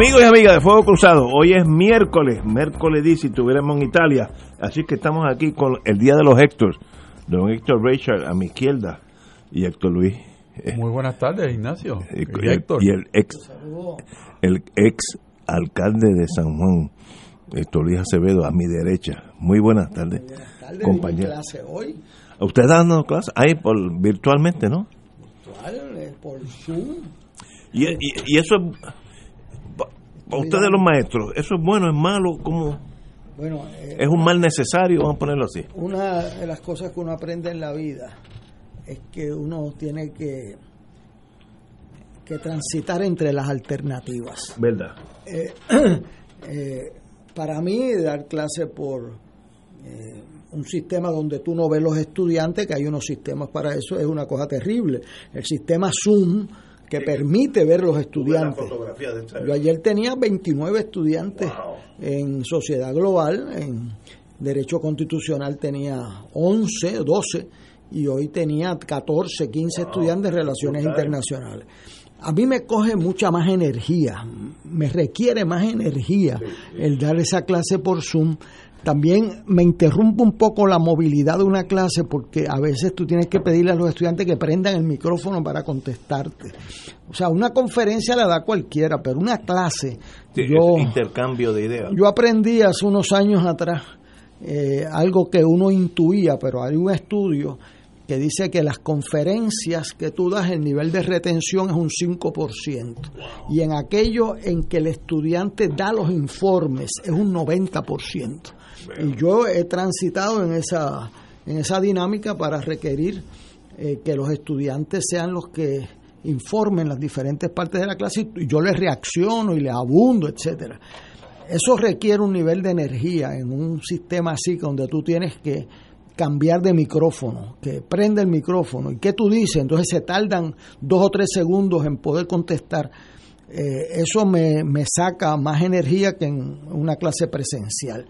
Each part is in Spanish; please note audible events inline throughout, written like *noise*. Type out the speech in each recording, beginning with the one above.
Amigos y amigas de Fuego Cruzado, hoy es miércoles, miércoles dice si estuviéramos en Italia, así que estamos aquí con el Día de los Héctor, don Héctor Richard a mi izquierda y Héctor Luis. Muy buenas tardes, Ignacio. Y, y, Héctor. y el ex el ex alcalde de San Juan, Héctor Luis Acevedo, a mi derecha. Muy buenas tardes, buenas tardes compañero. clase hoy? ¿Usted está dando clase? Ahí, por, virtualmente, ¿no? Virtual, eh, por Zoom. Y, y, y eso es para ustedes los maestros, ¿eso es bueno, es malo? ¿Cómo? Bueno, eh, ¿Es un mal necesario? Vamos a ponerlo así. Una de las cosas que uno aprende en la vida es que uno tiene que, que transitar entre las alternativas. ¿Verdad? Eh, *clears throat* eh, para mí, dar clase por un sistema donde tú no ves los estudiantes, que hay unos sistemas para eso, es una cosa terrible. El sistema Zoom que permite ver los estudiantes. Yo ayer tenía 29 estudiantes wow. en Sociedad Global, en Derecho Constitucional tenía 11, 12 y hoy tenía 14, 15 wow. estudiantes de Relaciones. Internacionales. A mí me coge mucha más energía, me requiere más energía el dar esa clase por Zoom también me interrumpe un poco la movilidad de una clase porque a veces tú tienes que pedirle a los estudiantes que prendan el micrófono para contestarte. O sea, una conferencia la da cualquiera, pero una clase. Sí, yo, intercambio de ideas. Yo aprendí hace unos años atrás eh, algo que uno intuía, pero hay un estudio que dice que las conferencias que tú das, el nivel de retención es un 5%. Y en aquello en que el estudiante da los informes es un 90%. Y yo he transitado en esa, en esa dinámica para requerir eh, que los estudiantes sean los que informen las diferentes partes de la clase y yo les reacciono y les abundo, etcétera. Eso requiere un nivel de energía en un sistema así donde tú tienes que cambiar de micrófono, que prende el micrófono. ¿Y qué tú dices? Entonces se tardan dos o tres segundos en poder contestar. Eh, eso me, me saca más energía que en una clase presencial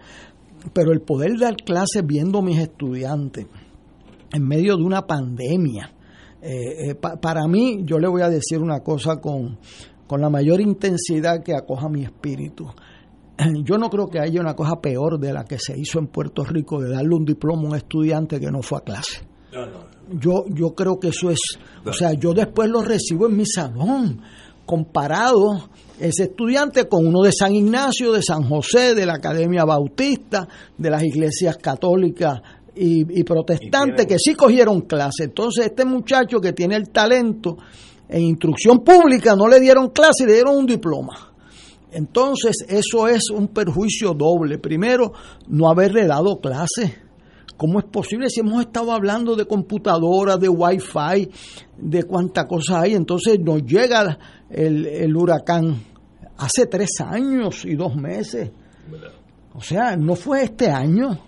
pero el poder dar clases viendo a mis estudiantes en medio de una pandemia, eh, eh, pa, para mí, yo le voy a decir una cosa con, con la mayor intensidad que acoja mi espíritu. *clears throat* Yo no creo que haya una cosa peor de la que se hizo en Puerto Rico de darle un diploma a un estudiante que no fue a clase. No, no. Yo, yo creo que eso es, o sea, yo después lo recibo en mi salón comparado ese estudiante con uno de San Ignacio, de San José, de la Academia Bautista, de las iglesias católicas y, y protestantes, que sí cogieron clase. Entonces, este muchacho que tiene el talento en instrucción pública no le dieron clase y le dieron un diploma. Entonces, eso es un perjuicio doble. Primero, no haberle dado clase. ¿Cómo es posible si hemos estado hablando de computadoras, de wifi, de cuánta cosa hay? Entonces nos llega el, el huracán hace tres años y dos meses. O sea, no fue este año,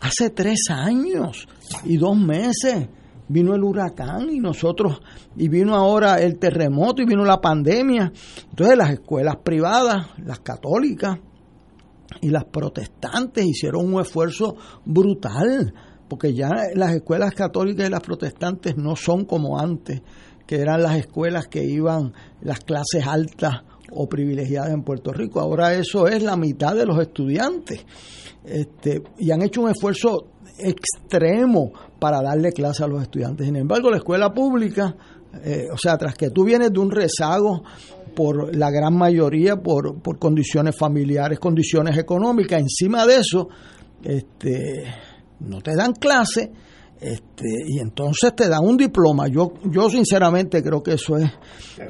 hace tres años y dos meses vino el huracán y nosotros, y vino ahora el terremoto y vino la pandemia. Entonces las escuelas privadas, las católicas y las protestantes hicieron un esfuerzo brutal, porque ya las escuelas católicas y las protestantes no son como antes que eran las escuelas que iban las clases altas o privilegiadas en Puerto Rico. Ahora eso es la mitad de los estudiantes. Este, y han hecho un esfuerzo extremo para darle clase a los estudiantes. Sin embargo, la escuela pública, eh, o sea, tras que tú vienes de un rezago por la gran mayoría por, por condiciones familiares, condiciones económicas, encima de eso, este, no te dan clase Este, y entonces te dan un diploma. Yo, yo sinceramente creo que eso es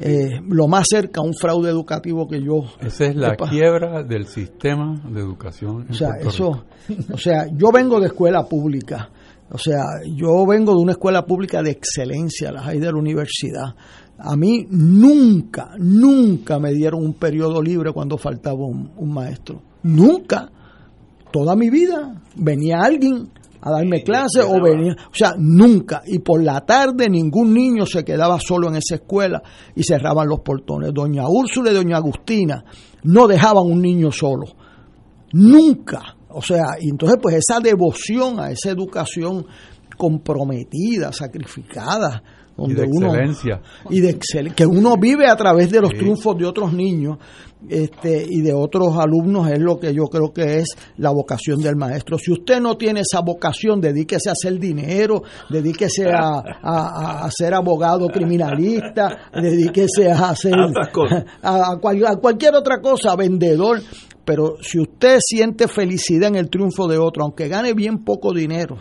eh, lo más cerca a un fraude educativo que yo. Esa es la quiebra del sistema de educación. o sea, eso, o sea, yo vengo de escuela pública. O sea, yo vengo de una escuela pública de excelencia, las hay de la universidad. A mí nunca, nunca me dieron un periodo libre cuando faltaba un, un maestro. Nunca. Toda mi vida venía alguien a darme clase o venía, o sea, nunca. Y por la tarde ningún niño se quedaba solo en esa escuela y cerraban los portones. Doña Úrsula y doña Agustina no dejaban un niño solo. Nunca. O sea, y entonces pues esa devoción a esa educación comprometida, sacrificada, donde y de uno excelencia. y de excel, que uno vive a través de los triunfos de otros niños este, y de otros alumnos es lo que yo creo que es la vocación del maestro. Si usted no tiene esa vocación, dedíquese a hacer dinero, dedíquese a, a, a ser abogado criminalista, dedíquese a hacer a, cual, a cualquier otra cosa, vendedor. Pero si usted siente felicidad en el triunfo de otro, aunque gane bien poco dinero,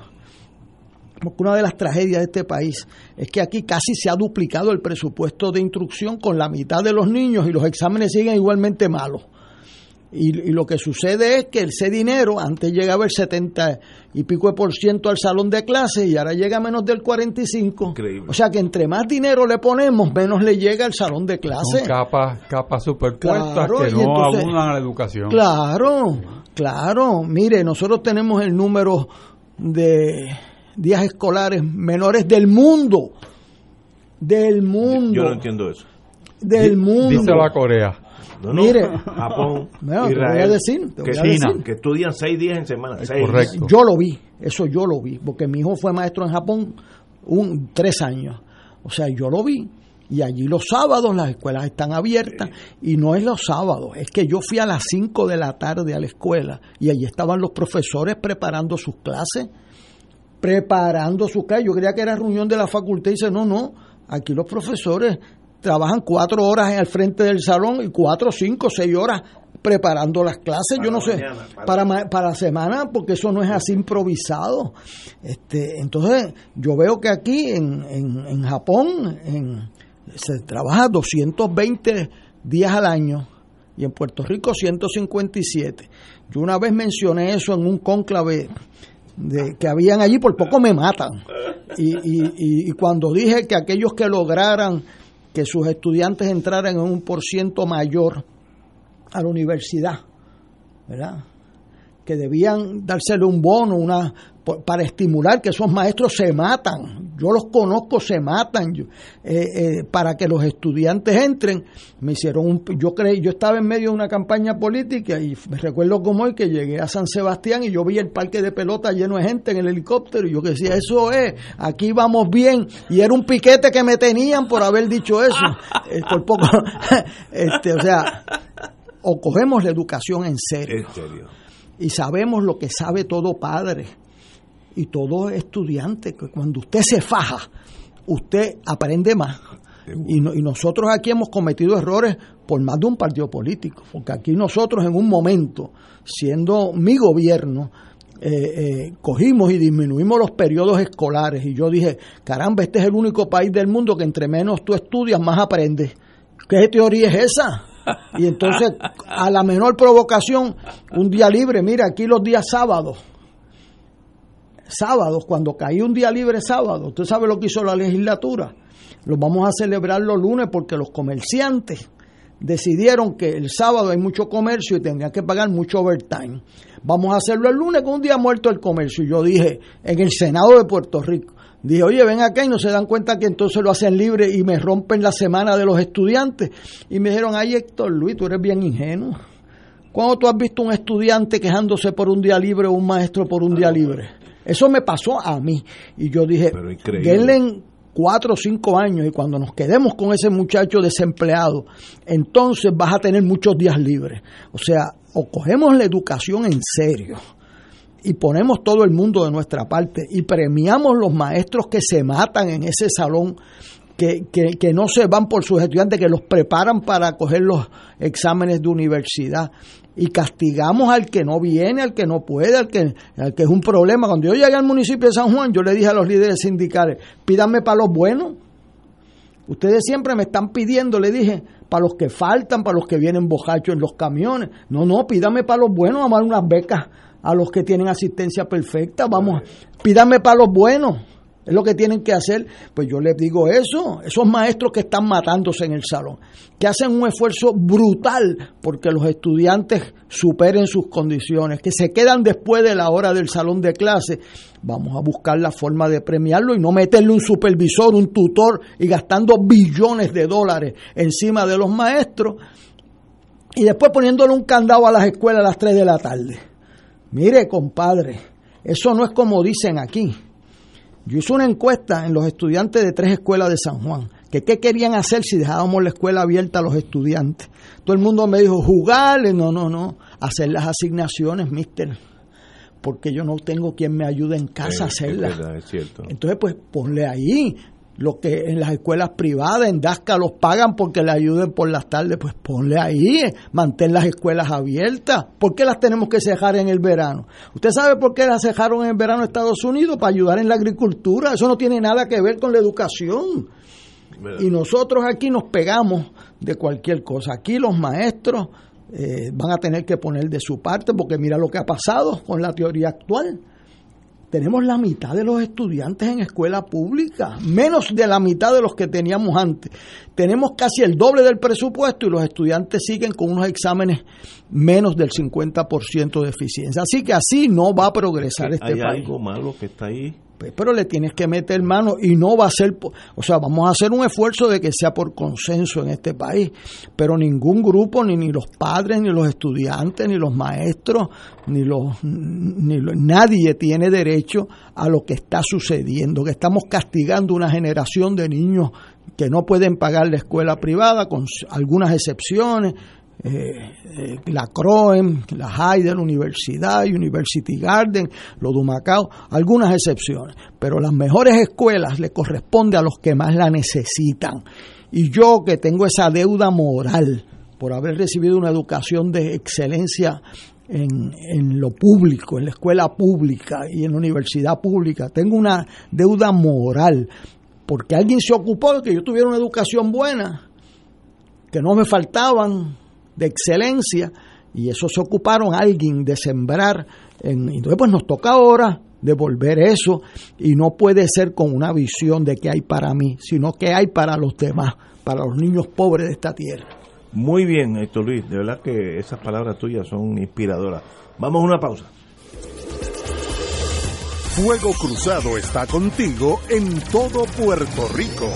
porque una de las tragedias de este país es que aquí casi se ha duplicado el presupuesto de instrucción con la mitad de los niños y los exámenes siguen igualmente malos. Y, y, lo que sucede es que ese dinero antes llegaba el 70 y pico de por ciento al salón de clases y ahora llega a menos del 45. Increíble. O sea que entre más dinero le ponemos, menos le llega al salón de clases. Capas, capas superpuestas Claro, que no entonces- abundan a la educación. Claro, claro. Mire, nosotros tenemos el número de días escolares menores del mundo. Del mundo. Yo no entiendo eso. Del mundo. Dice la Corea. No, no. Mire. Japón, *laughs* te Israel, voy a decir, que, voy a China. decir. que estudian seis días en semana. Seis. correcto. Yo lo vi, eso yo lo vi, porque mi hijo fue maestro en Japón un tres años. O sea, yo lo vi. Y allí los sábados las escuelas están abiertas. Y no es los sábados, es que yo fui a las 5 de la tarde a la escuela y allí estaban los profesores preparando sus clases. Preparando sus clases. Yo creía que era reunión de la facultad y dice, no, no, aquí los profesores trabajan cuatro horas al frente del salón y cuatro, cinco, seis horas preparando las clases. Para yo no sé, para- para, ma- para semana, porque eso no es así improvisado. Este, entonces, yo veo que aquí en, en, en Japón en- se trabaja 220 días al año y en Puerto Rico 157. Yo una vez mencioné eso en un cónclave de, que habían allí, por poco me matan. Y, y, y- cuando dije que aquellos que lograran que sus estudiantes entraran en un por ciento mayor a la universidad, ¿verdad? Que debían dársele un bono, una para estimular que esos maestros se matan. Yo los conozco, se matan. Yo- eh, eh, para que los estudiantes entren, me hicieron un. Yo creí, yo estaba en medio de una campaña política y me recuerdo como hoy que llegué a San Sebastián y yo vi el parque de pelota lleno de gente en el helicóptero y yo que decía, eso es, aquí vamos bien. Y era un piquete que me tenían por haber dicho eso. *laughs* Eh, por poco. *laughs* este, o sea, o cogemos la educación en serio En serio. y sabemos lo que sabe todo padre y todo estudiante, que cuando usted se faja, usted aprende más. Y, no- y nosotros aquí hemos cometido errores por más de un partido político, porque aquí nosotros en un momento, siendo mi gobierno, eh, eh, cogimos y disminuimos los periodos escolares y yo dije, caramba, este es el único país del mundo que entre menos tú estudias, más aprendes. ¿Qué teoría es esa? Y entonces, a la menor provocación, un día libre, mira, aquí los días sábados, sábados, cuando caí un día libre sábado, usted sabe lo que hizo la legislatura, los vamos a celebrar los lunes porque los comerciantes decidieron que el sábado hay mucho comercio y tendrían que pagar mucho overtime. Vamos a hacerlo el lunes con un día muerto el comercio. Y yo dije, en el Senado de Puerto Rico, dije, oye, ven acá y no se dan cuenta que entonces lo hacen libre y me rompen la semana de los estudiantes. Y me dijeron, ay Héctor Luis, tú eres bien ingenuo. ¿Cuándo tú has visto un estudiante quejándose por un día libre o un maestro por un día libre? Eso me pasó a mí. Y yo dije, denle cuatro o cinco años y cuando nos quedemos con ese muchacho desempleado, entonces vas a tener muchos días libres. O sea, o cogemos la educación en serio y ponemos todo el mundo de nuestra parte y premiamos los maestros que se matan en ese salón, que, que, que no se van por sus estudiantes, que los preparan para coger los exámenes de universidad y castigamos al que no viene, al que no puede, al que, al que es un problema. Cuando yo llegué al municipio de San Juan, yo le dije a los líderes sindicales, pídanme para los buenos. Ustedes siempre me están pidiendo, le dije, para los que faltan, para los que vienen bojachos en los camiones. No, no, pídame para los buenos, vamos a dar unas becas a los que tienen asistencia perfecta, vamos, pídame para los buenos. Es lo que tienen que hacer. Pues yo les digo eso, esos maestros que están matándose en el salón, que hacen un esfuerzo brutal porque los estudiantes superen sus condiciones, que se quedan después de la hora del salón de clase. Vamos a buscar la forma de premiarlo y no meterle un supervisor, un tutor y gastando billones de dólares encima de los maestros y después poniéndole un candado a las escuelas a las 3 de la tarde. Mire, compadre, eso no es como dicen aquí. Yo hice una encuesta en los estudiantes de tres escuelas de San Juan, que qué querían hacer si dejábamos la escuela abierta a los estudiantes. Todo el mundo me dijo, jugarle, no, no, no, hacer las asignaciones, mister, porque yo no tengo quien me ayude en casa a hacerlas. Es cierto. Entonces, pues ponle ahí, lo que en las escuelas privadas, en DASCA los pagan porque le ayuden por las tardes, pues ponle ahí, mantén las escuelas abiertas. ¿Por qué las tenemos que cejar en el verano? ¿Usted sabe por qué las cejaron en el verano en Estados Unidos? Para ayudar en la agricultura. Eso no tiene nada que ver con la educación. Y nosotros aquí nos pegamos de cualquier cosa. Aquí los maestros eh, van a tener que poner de su parte porque mira lo que ha pasado con la teoría actual tenemos la mitad de los estudiantes en escuela pública, menos de la mitad de los que teníamos antes. Tenemos casi el doble del presupuesto y los estudiantes siguen con unos exámenes menos del 50% de eficiencia. Así que así no va a progresar este país. Hay algo malo que está ahí pues, pero le tienes que meter mano y no va a ser, o sea, vamos a hacer un esfuerzo de que sea por consenso en este país, pero ningún grupo, ni, ni los padres, ni los estudiantes, ni los maestros, ni los, ni nadie tiene derecho a lo que está sucediendo, que estamos castigando una generación de niños que no pueden pagar la escuela privada, con algunas excepciones, eh, eh, la CROEM, la Hayden Universidad, University Garden, los Dumacao, algunas excepciones, pero las mejores escuelas le corresponde a los que más la necesitan. Y yo que tengo esa deuda moral por haber recibido una educación de excelencia en, en, lo público, en la escuela pública y en la universidad pública. Tengo una deuda moral porque alguien se ocupó de que yo tuviera una educación buena, que no me faltaban de excelencia y eso se ocuparon alguien de sembrar. En, entonces pues nos toca ahora devolver eso y no puede ser con una visión de que hay para mí, sino que hay para los demás, para los niños pobres de esta tierra. Muy bien, Héctor Luis, de verdad que esas palabras tuyas son inspiradoras. Vamos a una pausa. Fuego Cruzado está contigo en todo Puerto Rico.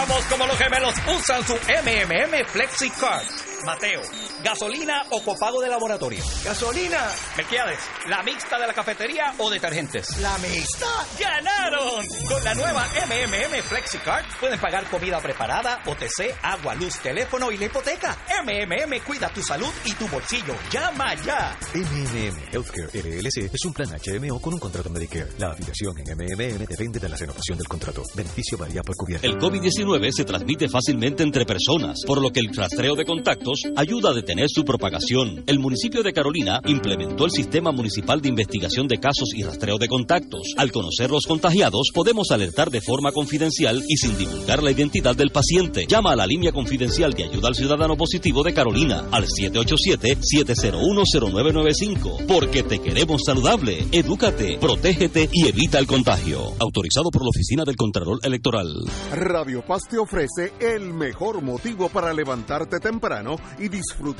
Veamos cómo los gemelos usan su MMM FlexiCard. Mateo, ¿gasolina o copago de laboratorio? Gasolina. Melquiades, ¿la mixta de la cafetería o detergentes? ¿La mixta? ¡Ganaron! Con la nueva MMM FlexiCard pueden pagar comida preparada, OTC, agua, luz, teléfono y la hipoteca. MMM cuida tu salud y tu bolsillo. ¡Llama ya! MMM Healthcare LLC es un plan HMO con un contrato Medicare. La afiliación en MMM depende de la renovación del contrato. Beneficio varía por cubierta. El COVID-19 se transmite fácilmente entre personas, por lo que el rastreo de contactos ayuda a detener su propagación. El municipio de Carolina implementó el Sistema Municipal de Investigación de Casos y Rastreo de Contactos. Al conocer los contagiados, podemos alertar de forma confidencial y sin divulgar la identidad del paciente. Llama a la línea confidencial de ayuda al ciudadano positivo de Carolina al 787-701-0995. Porque te queremos saludable. Edúcate, protégete y evita el contagio. Autorizado por la Oficina del Contralor Electoral. Radio Paz te ofrece el mejor motivo para levantarte temprano y disfrutar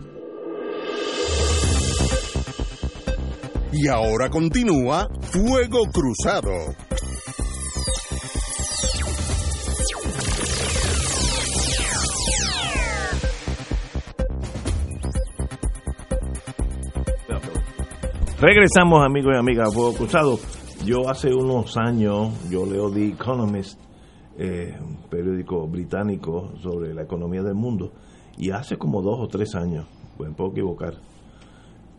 Y ahora continúa Fuego Cruzado. Regresamos amigos y amigas a Fuego Cruzado. Yo hace unos años, yo leo The Economist, eh, un periódico británico sobre la economía del mundo, y hace como dos o tres años, pues puedo equivocar,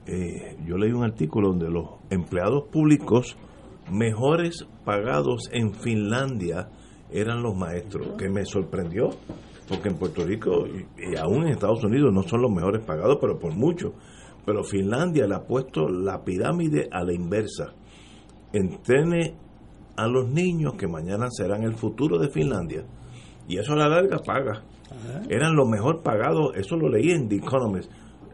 eh, yo leí un artículo donde los empleados públicos mejores pagados en Finlandia eran los maestros, que me sorprendió, porque en Puerto Rico y, y aún en Estados Unidos no son los mejores pagados, pero por mucho. Pero Finlandia le ha puesto la pirámide a la inversa. Entrene a los niños que mañana serán el futuro de Finlandia. Y eso a la larga paga. Eran los mejor pagados, eso lo leí en The Economist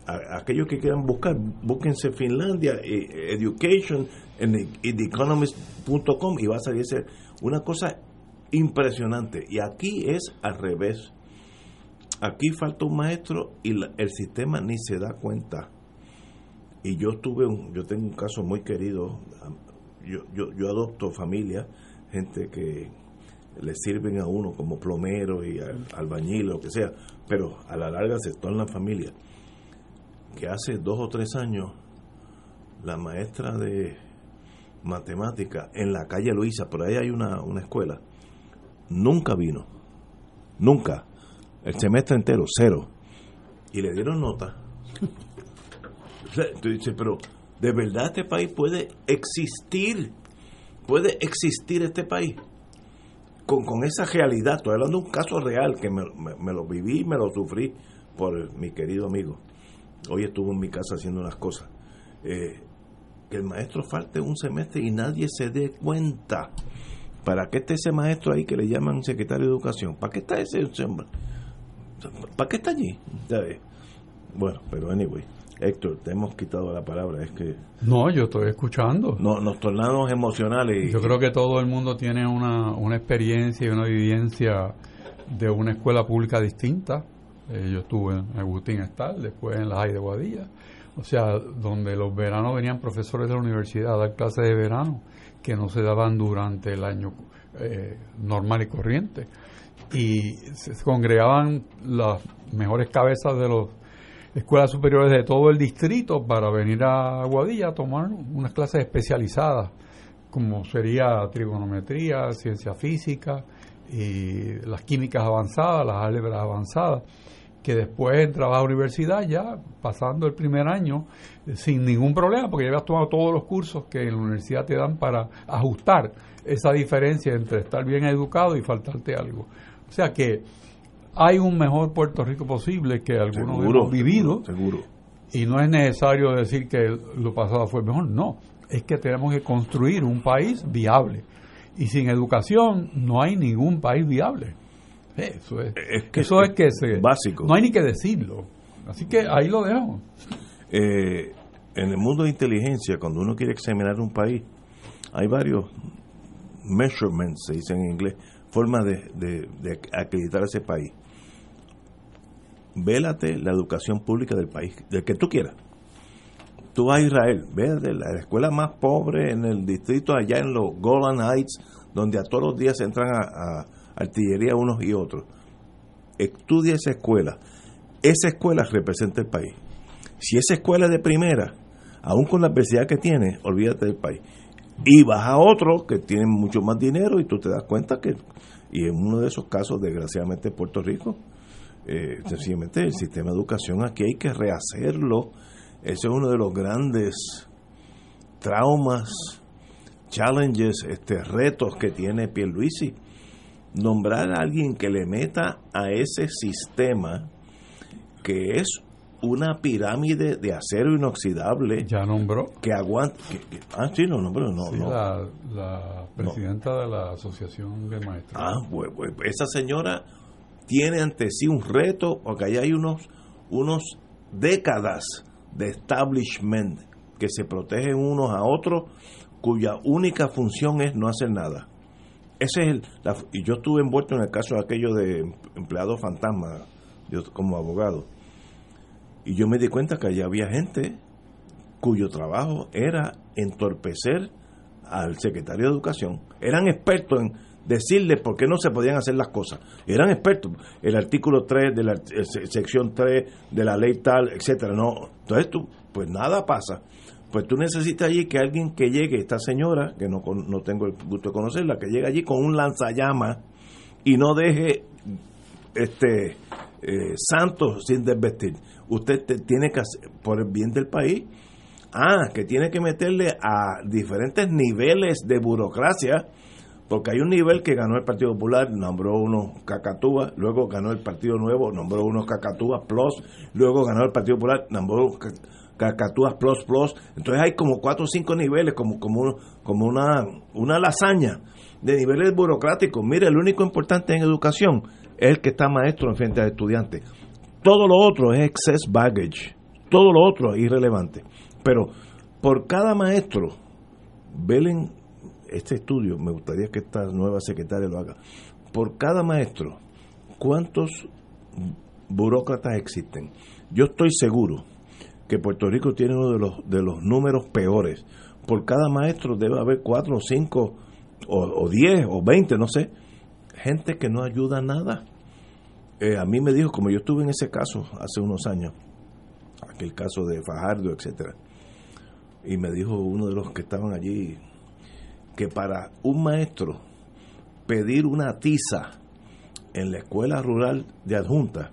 aquellos que quieran buscar, búsquense Finlandia, eh, Education, en the- en theeconomist.com y va a salir una cosa impresionante. Y aquí es al revés. Aquí falta un maestro y el sistema ni se da cuenta. Y yo tuve un, yo tengo un caso muy querido. Yo, yo, yo adopto familia, gente que le sirven a uno como plomero y al- albañil, lo que sea, pero a la larga se tornan familia que hace dos o tres años la maestra de matemática en la calle Luisa, por ahí hay una, una escuela, nunca vino, nunca, el semestre entero, cero, y le dieron nota. Tú dices, pero ¿de verdad este país puede existir? ¿Puede existir este país? Con, con esa realidad, estoy hablando de un caso real que me, me- me lo viví me lo sufrí por mi querido amigo hoy estuvo en mi casa haciendo unas cosas. Eh, que el maestro falte un semestre y nadie se dé cuenta. ¿Para qué está ese maestro ahí que le llaman secretario de educación? ¿Para qué está ese hombre? ¿Para qué está allí? Bueno, pero anyway, Héctor, te hemos quitado la palabra. Es que No, yo estoy escuchando. no, nos tornamos emocionales. y- Yo creo que todo el mundo tiene una, una experiencia y una vivencia de una escuela pública distinta. Eh, yo estuve en Agustín Estal, después en la High de Guadilla. O sea, donde los veranos venían profesores de la universidad a dar clases de verano que no se daban durante el año eh, normal y corriente. Y se congregaban las mejores cabezas de las escuelas superiores de todo el distrito para venir a Guadilla a tomar unas clases especializadas como sería trigonometría, ciencia física y las químicas avanzadas, las álgebras avanzadas, que después entraba a la universidad ya pasando el primer año eh, sin ningún problema, porque ya habías tomado todos los cursos que en la universidad te dan para ajustar esa diferencia entre estar bien educado y faltarte algo. O sea que hay un mejor Puerto Rico posible que algunos Seguro, hemos vivido seguro. y no es necesario decir que lo pasado fue mejor, no, es que tenemos que construir un país viable. Y sin educación no hay ningún país viable. Eso es, que eso es es que se, básico. No hay ni que decirlo. Así que ahí lo dejo. Eh, en el mundo de inteligencia, cuando uno quiere examinar un país, hay varios measurements, se dice en inglés, formas de, de, de acreditar ese país. Vélate la educación pública del país, del que tú quieras. Tú vas a Israel, vélate la escuela más pobre en el distrito allá en los Golan Heights, donde a todos los días entran a, a artillería unos y otros. Estudia esa escuela. Esa escuela representa el país. Si esa escuela es de primera, aún con la adversidad que tiene, olvídate del país. Y vas a otro que tiene mucho más dinero y tú te das cuenta que, y en uno de esos casos, desgraciadamente, en Puerto Rico, eh, sencillamente el sistema de educación aquí hay que rehacerlo. Ese es uno de los grandes traumas, challenges, este, retos que tiene Pierluisi. Nombrar a alguien que le meta a ese sistema que es una pirámide de acero inoxidable. Ya nombró. Que aguanta. ah, sí, no nombró, no. Sí, no. La, la, presidenta de la Asociación de Maestros. Ah, pues, pues, esa señora tiene ante sí un reto, porque allá hay unos, unos décadas de establishment que se protegen unos a otros, cuya única función es no hacer nada. Ese es el, y yo estuve envuelto en el caso de aquello de empleados fantasma, yo como abogado. Y yo me di cuenta que allá había gente cuyo trabajo era entorpecer al secretario de Educación. Eran expertos en decirle por qué no se podían hacer las cosas. Eran expertos. El artículo 3 de la sección 3 de la ley tal, etcétera. No, entonces tú, pues nada pasa. Pues tú necesitas allí que alguien que llegue, esta señora, que no, no tengo el gusto de conocerla, que llegue allí con un lanzallamas y no deje este eh, santos sin desvestir. Usted tiene que hacer, por el bien del país, ah, que tiene que meterle a diferentes niveles de burocracia porque hay un nivel que ganó el Partido Popular, nombró unos cacatúas, luego ganó el Partido Nuevo, nombró unos cacatúas plus, luego ganó el Partido Popular, nombró cacatúas plus plus. Entonces hay como cuatro o cinco niveles, como, como, como una, una lasaña de niveles burocráticos. Mire, el único importante en educación es el que está maestro en frente al estudiante. Todo lo otro es excess baggage. Todo lo otro es irrelevante. Pero por cada maestro, velen este estudio, me gustaría que esta nueva secretaria lo haga, por cada maestro, ¿cuántos burócratas existen? Yo estoy seguro que Puerto Rico tiene uno de los, de los números peores. Por cada maestro debe haber cuatro o cinco o, diez o veinte, no sé, gente que no ayuda a nada. Eh, a mí me dijo, como yo estuve en ese caso hace unos años, aquel caso de Fajardo, etcétera, y me dijo uno de los que estaban allí, que para un maestro pedir una tiza en la escuela rural de adjunta,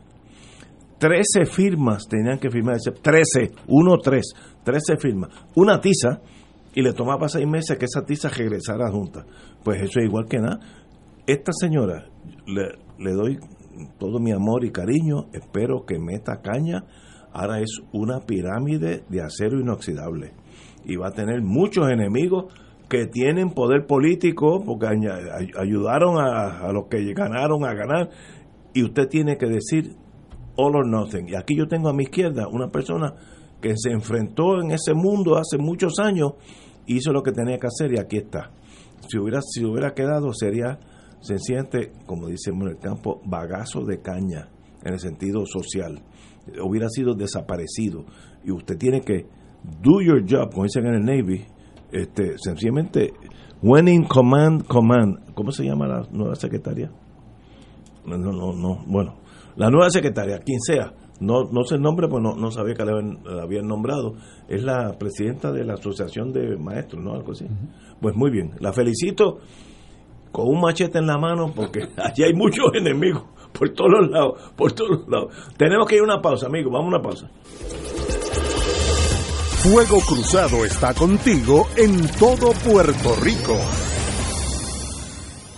13 firmas tenían que firmar, 13, 1, 3, 13 firmas, una tiza, y le tomaba seis meses que esa tiza regresara a adjunta. Pues eso es igual que nada. Esta señora, le, le doy todo mi amor y cariño, espero que meta caña, ahora es una pirámide de acero inoxidable. Y va a tener muchos enemigos que tienen poder político, porque ayudaron a, los que ganaron a ganar, y usted tiene que decir all or nothing. Y aquí yo tengo a mi izquierda una persona que se enfrentó en ese mundo hace muchos años, hizo lo que tenía que hacer y aquí está. Si hubiera, si hubiera quedado sería sencillamente, como decimos en el campo, bagazo de caña en el sentido social. Hubiera sido desaparecido. Y usted tiene que do your job, como dicen en el Navy, este, sencillamente, when in command, command. ¿Cómo se llama la nueva secretaria? No, no, no, bueno, la nueva secretaria, quien sea, no, no sé el nombre, pues no, no sabía que la habían, nombrado, es la presidenta de la Asociación de Maestros, ¿no? Algo así. Pues muy bien, la felicito con un machete en la mano porque *laughs* allí hay muchos enemigos por todos los lados, por todos los lados. Tenemos que ir a una pausa, amigos, vamos a una pausa. Fuego Cruzado está contigo en todo Puerto Rico.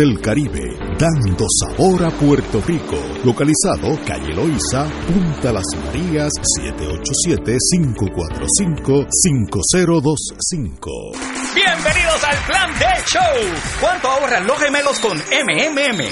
del Caribe, dando sabor a Puerto Rico. Localizado calle Loiza, Punta Las Marías, 787-545-5025. Bienvenidos al Plan de Show. ¿Cuánto ahorran los gemelos con MMM?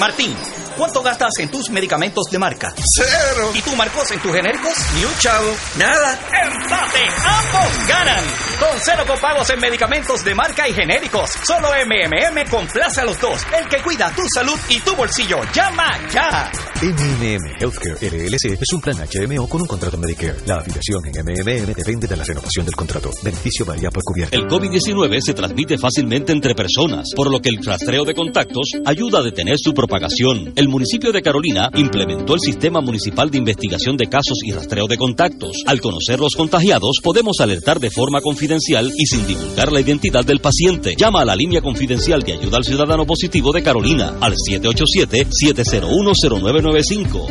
Martín. ¿Cuánto gastas en tus medicamentos de marca? Cero. ¿Y tú, Marcos, en tus genéricos? Ni un chavo. Nada. ¡Empate! ¡Ambos ganan! Con cero copagos en medicamentos de marca y genéricos. Solo MMM complace a los dos. El que cuida tu salud y tu bolsillo. ¡Llama ya! MMM Healthcare LLC es un plan HMO con un contrato Medicare. La afiliación en MMM depende de la renovación del contrato. Beneficio varía por cubierta. El COVID-19 se transmite fácilmente entre personas, por lo que el rastreo de contactos ayuda a detener su propagación. El municipio de Carolina implementó el Sistema Municipal de Investigación de Casos y Rastreo de Contactos. Al conocer los contagiados, podemos alertar de forma confidencial y sin divulgar la identidad del paciente. Llama a la línea confidencial de ayuda al ciudadano positivo de Carolina al 787 701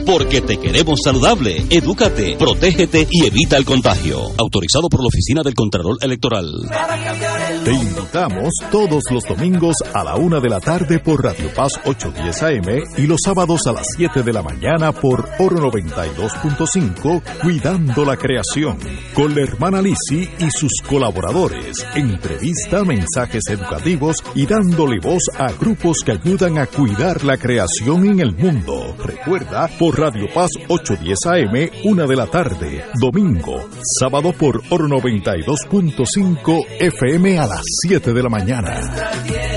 porque te queremos saludable. Edúcate, protégete y evita el contagio. Autorizado por la Oficina del Contralor Electoral. Te invitamos todos los domingos a la una de la tarde por Radio Paz 810 AM y los sábados a las 7 de la mañana por Oro 92.5 Cuidando la Creación con la hermana Lisi y sus colaboradores. Entrevista, mensajes educativos y dándole voz a grupos que ayudan a cuidar la creación en el mundo. Recuerda, por Radio Paz 810 AM, una de la tarde, domingo, sábado por Oro 92.5 FM a las 7 de la mañana.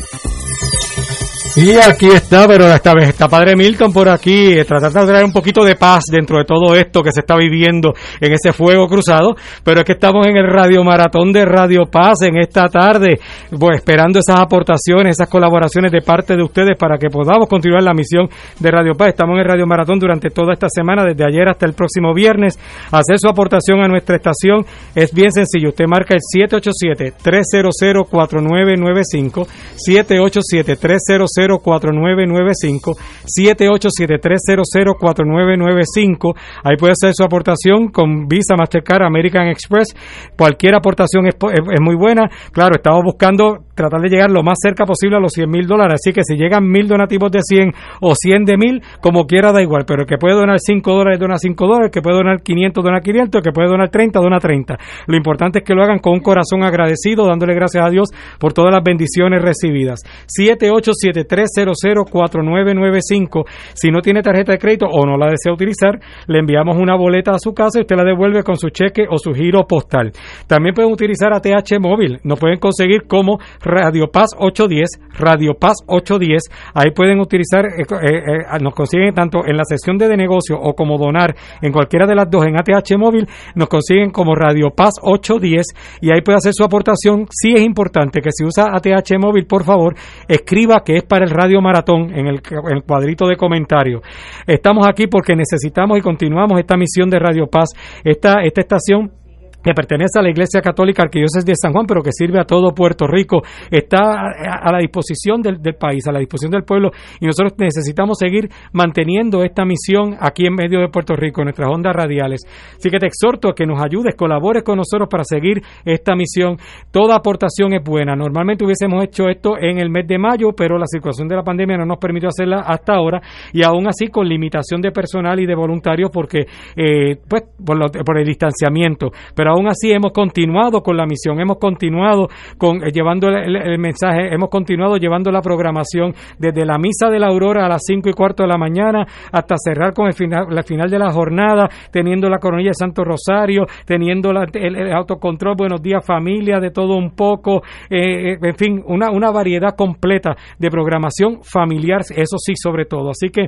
Y aquí está, pero esta vez está Padre Milton por aquí, eh, tratando de traer un poquito de paz dentro de todo esto que se está viviendo en ese fuego cruzado. Pero es que estamos en el Radio Maratón de Radio Paz en esta tarde, pues, esperando esas aportaciones, esas colaboraciones de parte de ustedes para que podamos continuar la misión de Radio Paz. Estamos en el Radio Maratón durante toda esta semana, desde ayer hasta el próximo viernes. Hacer su aportación a nuestra estación es bien sencillo. Usted marca el 787-300-4995, 787-300 4995 787-300-4995. Ahí puede hacer su aportación con Visa, Mastercard, American Express. Cualquier aportación es, es muy buena. Claro, estamos buscando tratar de llegar lo más cerca posible a los 100 mil dólares. Así que si llegan mil donativos de 100 o 100 de mil, como quiera da igual. Pero el que puede donar 5 dólares, dona 5 dólares. El que puede donar 500, dona 500. El que puede donar 30, dona 30. Lo importante es que lo hagan con un corazón agradecido, dándole gracias a Dios por todas las bendiciones recibidas. 787-300-4995. Si no tiene tarjeta de crédito o no la desea utilizar, le enviamos una boleta a su casa y usted la devuelve con su cheque o su giro postal. También pueden utilizar ATH móvil. Nos pueden conseguir como Radio Paz 810, Radio Paz 810. Ahí pueden utilizar, eh, eh, eh, nos consiguen tanto en la sección de, de negocio o como donar en cualquiera de las dos en ATH móvil, nos consiguen como Radio Paz 810 y ahí puede hacer su aportación. Sí es importante que si usa ATH móvil, por favor, escriba que es para el Radio Maratón en el, en el cuadrito de comentarios. Estamos aquí porque necesitamos y continuamos esta misión de Radio Paz. Esta, esta estación que pertenece a la Iglesia Católica Arquidiócesis de San Juan, pero que sirve a todo Puerto Rico, está a la disposición del, del, país, a la disposición del pueblo, y nosotros necesitamos seguir manteniendo esta misión aquí en medio de Puerto Rico, en nuestras ondas radiales. Así que te exhorto a que nos ayudes, colabores con nosotros para seguir esta misión. Toda aportación es buena. Normalmente hubiésemos hecho esto en el mes de mayo, pero la situación de la pandemia no nos permitió hacerla hasta ahora, y aún así con limitación de personal y de voluntarios, porque, eh, pues, por, lo, por el distanciamiento. Pero aún así hemos continuado con la misión, hemos continuado con eh, llevando el, el, mensaje, hemos continuado llevando la programación desde la misa de la aurora a las cinco y cuarto de la mañana hasta cerrar con el final, el final de la jornada, teniendo la coronilla de Santo Rosario, teniendo la, el, autocontrol, buenos días familia, de todo un poco, eh, en fin, una, variedad completa de programación familiar, eso sí sobre todo. Así que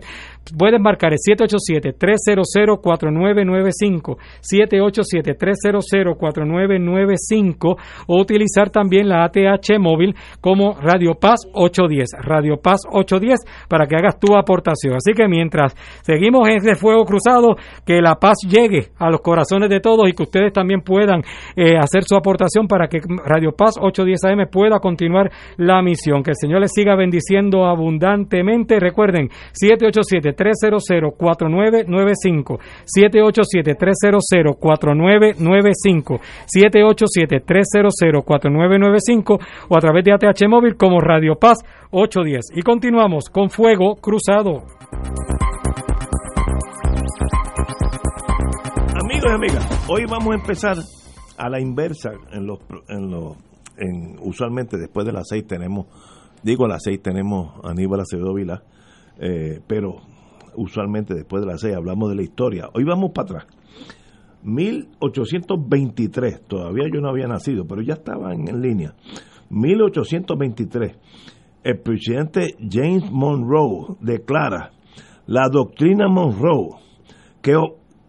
pueden marcar el 787-300-4995, 787-300-4995 o utilizar también la ATH móvil como Radio Paz 810, Radio Paz 810 para que hagas tu aportación. Así que mientras seguimos en este fuego cruzado, que la paz llegue a los corazones de todos y que ustedes también puedan eh, hacer su aportación para que Radio Paz 810 AM pueda continuar la misión. Que el Señor les siga bendiciendo abundantemente. Recuerden, 787-300-4995, 787-300-4995, 787-300-4995 o a través de ATH Móvil como Radio Paz 810. Y continuamos con Fuego Cruzado. Amigos y amigas, hoy vamos a empezar a la inversa. En los, en los, en, usualmente después de las seis tenemos, digo a las seis tenemos a Aníbal Acevedo Vila, eh, pero usualmente después de las seis hablamos de la historia. Hoy vamos para atrás. 1823, todavía yo no había nacido, pero ya estaba en, línea. 1823, el presidente James Monroe declara la doctrina Monroe, que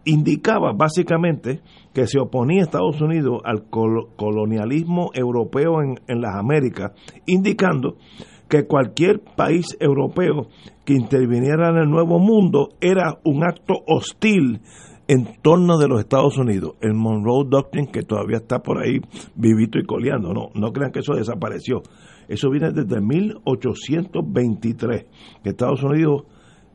indicaba básicamente que se oponía Estados Unidos al colo- colonialismo europeo en, en las Américas, indicando que cualquier país europeo que interviniera en el Nuevo Mundo era un acto hostil en torno de los Estados Unidos. El Monroe Doctrine, que todavía está por ahí vivito y coleando, no, no crean que eso desapareció. Eso viene desde 1823, que Estados Unidos,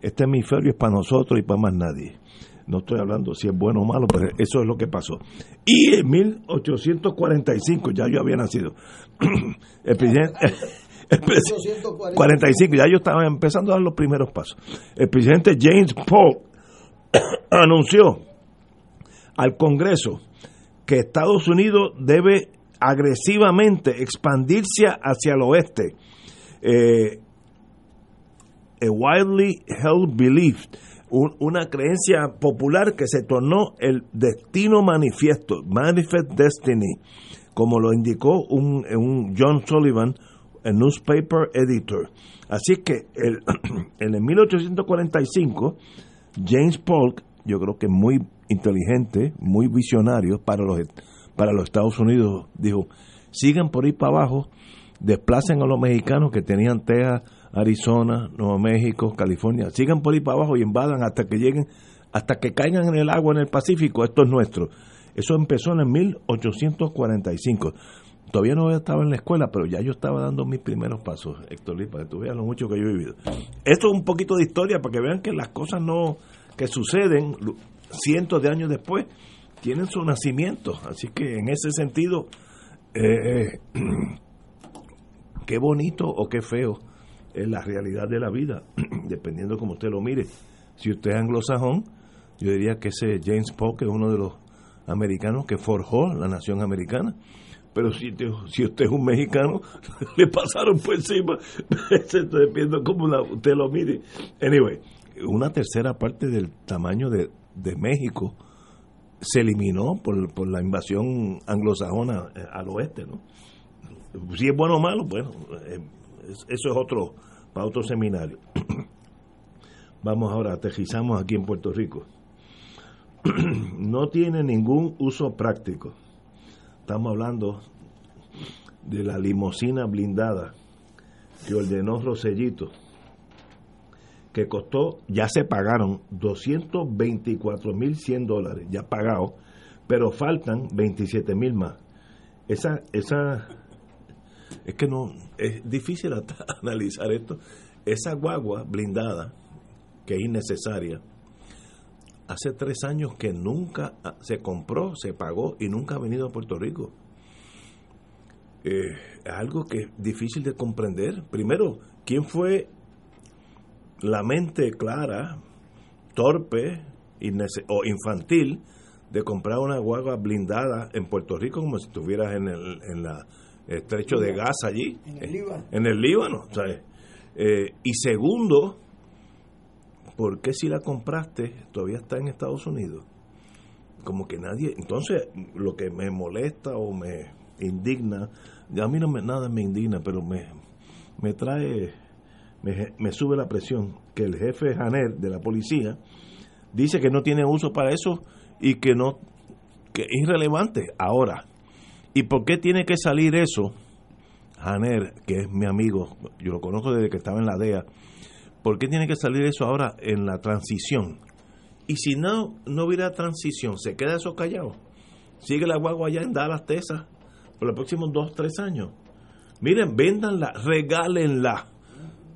este hemisferio es para nosotros y para más nadie. No estoy hablando si es bueno o malo, pero eso es lo que pasó. Y en 1845, ya yo había nacido, *clears throat* el presidente... *laughs* el presi- 45, ya yo estaba empezando a dar los primeros pasos. El presidente James Polk *coughs* anunció al Congreso que Estados Unidos debe agresivamente expandirse hacia el oeste. Eh, a widely held belief, un- una creencia popular que se tornó el destino manifiesto, Manifest Destiny, como lo indicó un, un John Sullivan, el newspaper editor. Así que el, *coughs* en el 1845, James Polk, yo creo que muy inteligente, muy visionario para los, para los Estados Unidos, dijo, sigan por ahí para abajo, desplacen a los mexicanos que tenían Texas, Arizona, Nuevo México, California, sigan por ahí para abajo y invadan hasta que lleguen, hasta que caigan en el agua en el Pacífico, esto es nuestro. Eso empezó en el 1845. Todavía no estaba en la escuela, pero ya yo estaba dando mis primeros pasos, Héctor Luis, para que tú veas lo mucho que yo he vivido. Esto es un poquito de historia para que vean que las cosas no que suceden cientos de años después tienen su nacimiento. Así que en ese sentido, eh, *clears throat* qué bonito o qué feo es la realidad de la vida, *clears throat* dependiendo como usted lo mire. Si usted es anglosajón, yo diría que ese James Polk es uno de los americanos que forjó la nación americana. Pero si, te- si usted es un mexicano, *laughs* le pasaron por encima. *laughs* Dependiendo cómo usted lo mire. Anyway, una tercera parte del tamaño de, de México se eliminó por, por la invasión anglosajona eh, al oeste, ¿no? Si es bueno o malo, bueno, eh, es- eso es otro, para otro seminario. *clears throat* Vamos ahora, aterrizamos aquí en Puerto Rico. *clears throat* no tiene ningún uso práctico. Estamos hablando de la limosina blindada que ordenó Rosellito, que costó, ya se pagaron 224.100 dólares, ya pagado, pero faltan 27.000 más. Esa, esa, es que no, es difícil *laughs* analizar esto. Esa guagua blindada, que es innecesaria, hace tres años que nunca ah, se compró, se pagó y nunca ha venido a Puerto Rico. Eh, es algo que es difícil de comprender. Primero, ¿quién fue la mente clara, torpe o infantil de comprar una guagua blindada en Puerto Rico como si estuvieras en el en la estrecho de Gaza allí? En el Líbano. En el Líbano, ¿sabes? Eh, y segundo, ¿por qué si la compraste todavía está en Estados Unidos? Como que nadie... Entonces, lo que me molesta o me indigna, a mí no me, nada me indigna, pero me, me trae, me, me sube la presión, que el jefe Janer de la policía dice que no tiene uso para eso y que no, que es irrelevante. Ahora, ¿y por qué tiene que salir eso? Janer, que es mi amigo, yo lo conozco desde que estaba en la DEA, ¿por qué tiene que salir eso ahora en la transición? Y si no, no hubiera transición, ¿se queda eso callado? Sigue la guagua allá en Dallas, Texas, por los próximos dos, tres años. Miren, véndanla, regálenla,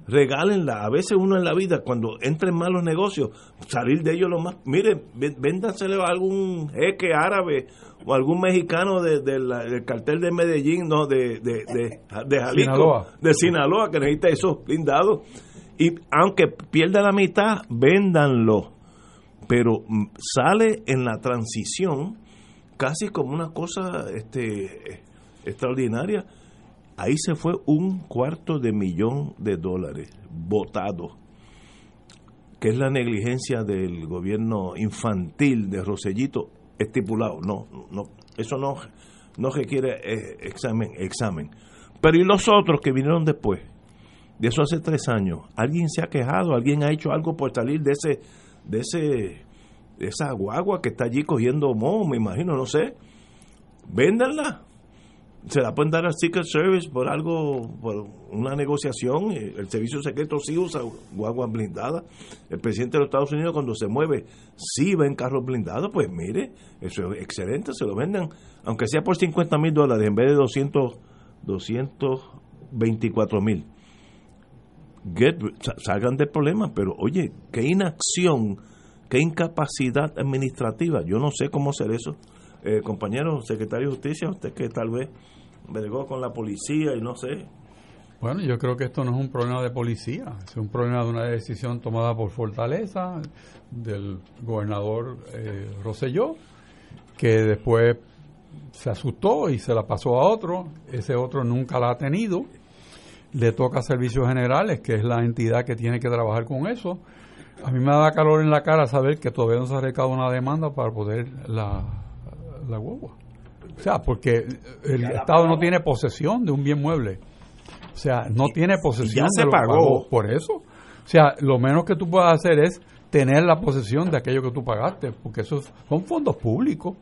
regálenla. A veces uno en la vida, cuando entra en malos negocios, salir de ellos lo más... Miren, vé- véndanselo a algún jeque árabe o algún mexicano de- de la- del cartel de Medellín, no, de, de, de, de Jalisco, Sinaloa. de Sinaloa, que necesita esos blindados. Y aunque pierda la mitad, véndanlo. Pero mm, sale en la transición casi como una cosa este, extraordinaria. Ahí se fue un cuarto de millón de dólares votado, que es la negligencia del gobierno infantil de Rosellito estipulado. No, no, eso no, no requiere eh, examen, examen. Pero ¿y los otros que vinieron después? De eso hace tres años. ¿Alguien se ha quejado? ¿Alguien ha hecho algo por salir de ese, de ese, de esa guagua que está allí cogiendo moho, me imagino, no sé? Véndanla. Se la pueden dar al Secret Service por algo, por una negociación. El servicio secreto sí usa guaguas blindadas. El presidente de los Estados Unidos cuando se mueve sí va en carros blindados. Pues mire, eso es excelente, se lo venden. Aunque sea por 50 mil dólares en vez de 200, 224 mil. Salgan del problema, pero oye, qué inacción, qué incapacidad administrativa. Yo no sé cómo hacer eso. Eh, compañero secretario de Justicia, usted que tal vez bregó con la policía y no sé. Bueno, yo creo que esto no es un problema de policía, es un problema de una decisión tomada por Fortaleza, del gobernador eh, Rosselló, que después se asustó y se la pasó a otro, ese otro nunca la ha tenido, le toca a Servicios Generales, que es la entidad que tiene que trabajar con eso. A mí me da calor en la cara saber que todavía no se ha recado una demanda para poder la, la guagua. O sea, porque el Estado no tiene posesión de un bien mueble. O sea, no tiene posesión se pagó. por eso. O sea, lo menos que tú puedes hacer es tener la posesión de aquello que tú pagaste, porque esos son fondos públicos.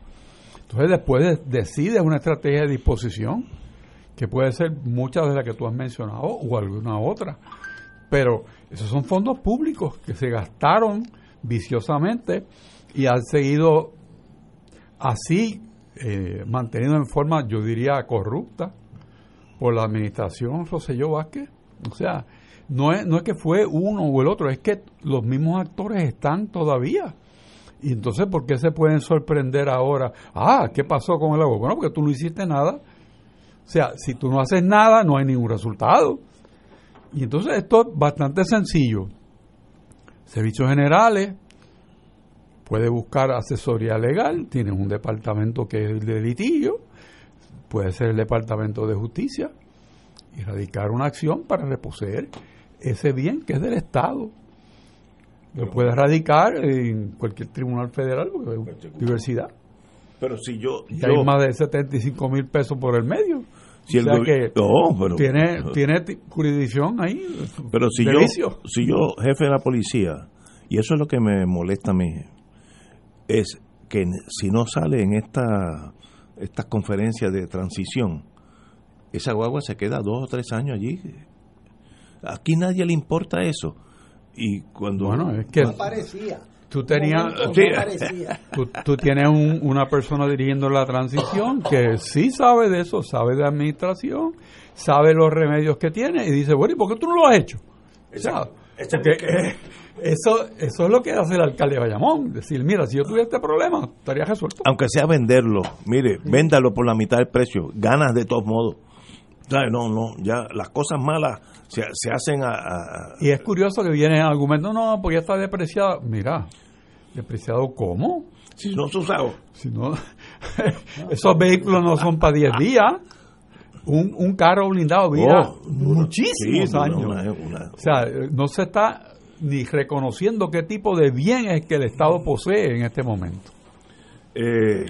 Entonces después decides una estrategia de disposición, que puede ser muchas de las que tú has mencionado o alguna otra. Pero esos son fondos públicos que se gastaron viciosamente y han seguido así eh, mantenido en forma, yo diría, corrupta por la administración Roselló Vázquez. O sea, no es, no es que fue uno o el otro, es que los mismos actores están todavía. Y entonces, ¿por qué se pueden sorprender ahora? Ah, ¿qué pasó con el agua? Bueno, porque tú no hiciste nada. O sea, si tú no haces nada, no hay ningún resultado. Y entonces esto es bastante sencillo. Servicios generales, puede buscar asesoría legal, tiene un departamento que es el de litigio, puede ser el departamento de justicia, y radicar una acción para reposeer ese bien que es del Estado. Lo puede radicar en cualquier tribunal federal, porque hay diversidad. Pero si yo. Y hay más de 75 mil pesos por el medio. Si el que tiene, tiene jurisdicción ahí. Pero si yo, si yo, jefe de la policía, y eso es lo que me molesta a mí, es que si no sale en esta estas conferencias de transición, esa guagua se queda dos o tres años allí. Aquí nadie le importa eso. Y cuando bueno, es que Tú tenías, tú, tienes una persona dirigiendo la transición que sí sabe de eso, sabe de administración, sabe los remedios que tiene y dice, bueno, ¿y por qué tú no lo has hecho? Eso, eso es lo que hace el alcalde de Bayamón. Decir, mira, si yo tuviera este problema, estaría resuelto. Aunque sea venderlo, mire, véndalo por la mitad del precio, ganas de todos modos. No, no, ya las cosas malas se, se hacen a, Y es curioso que viene el argumento, no, porque ya está depreciado. Mira, ¿depreciado cómo? Si no se usado. Si no, *laughs* esos vehículos no son para 10 días. Un, un carro blindado, mira, oh, muchísimos años. O sea, no se está ni reconociendo qué tipo de bien es que el Estado posee en este momento. Eh,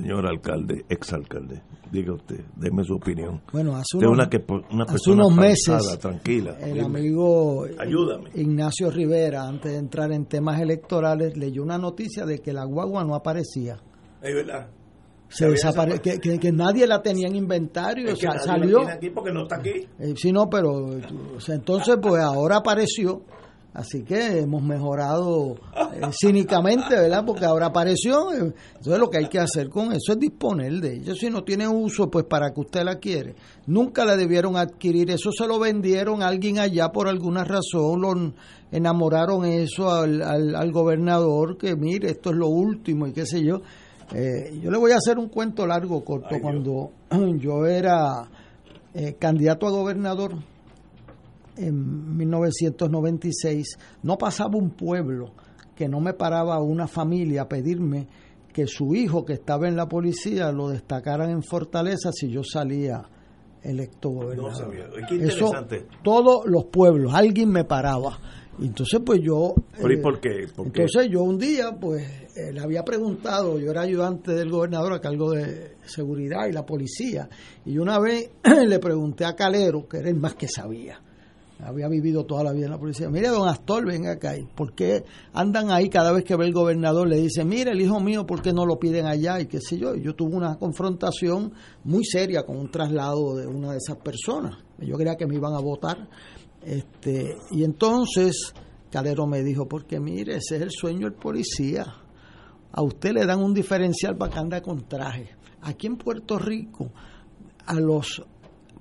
señor alcalde, exalcalde, diga usted, deme su opinión. Bueno, hace unos, una, unos meses, tranquila, el amigo Ignacio Rivera, antes de entrar en temas electorales, leyó una noticia de que la guagua no aparecía. Es verdad se desaparece, que, que, nadie la tenía en inventario, o sea, salió. aquí porque no está aquí. Eh, sí, no, pero entonces pues ahora apareció, así que hemos mejorado eh, cínicamente, ¿verdad? Porque ahora apareció, eh, entonces lo que hay que hacer con eso es disponer de ella. Si no tiene uso, pues para que usted la quiere. Nunca la debieron adquirir, eso se lo vendieron a alguien allá por alguna razón, lo enamoraron eso al, al, al gobernador, que mire, esto es lo último y qué sé yo eh, yo le voy a hacer un cuento largo, corto. Cuando *clears throat* yo era eh, candidato a gobernador en 1996, no pasaba un pueblo que no me paraba una familia a pedirme que su hijo que estaba en la policía lo destacaran en Fortaleza si yo salía electo gobernador. Eso, todos los pueblos, alguien me paraba entonces, pues yo... ¿Pero y eh, por qué? ¿Por qué? entonces yo un día, pues, eh, le había preguntado, yo era ayudante del gobernador a cargo de seguridad y la policía, y una vez *clears throat* le pregunté a Calero, que era el más que sabía, había vivido toda la vida en la policía, mire, don Astor, venga acá, ¿y ¿por qué andan ahí cada vez que ve el gobernador? Le dice, mire, el hijo mío, ¿por qué no lo piden allá? Y qué sé yo, yo tuve una confrontación muy seria con un traslado de una de esas personas, yo creía que me iban a votar, este, y entonces Calero me dijo, porque mire, ese es el sueño del policía. A usted le dan un diferencial para que anda con traje. Aquí en Puerto Rico, a los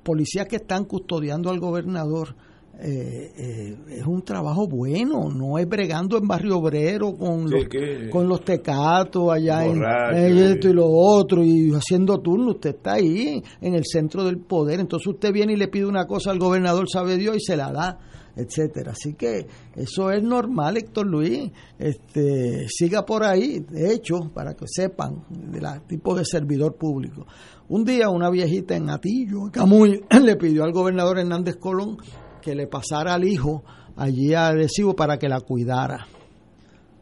policías que están custodiando al gobernador, eh, eh, es un trabajo bueno, no es bregando en barrio obrero con, Sí, los, que- con los tecatos allá en, Borracho, en esto y lo otro y haciendo turno, usted está ahí en el centro del poder, entonces usted viene y le pide una cosa al gobernador, sabe Dios, y se la da, etcétera. Así que eso es normal, Héctor Luis, este, siga por ahí, de hecho, para que sepan, del tipo de servidor público. Un día una viejita en Atillo, Camuy, *clears throat* le pidió al gobernador Hernández Colón que le pasara al hijo allí a Arecibo para que la cuidara.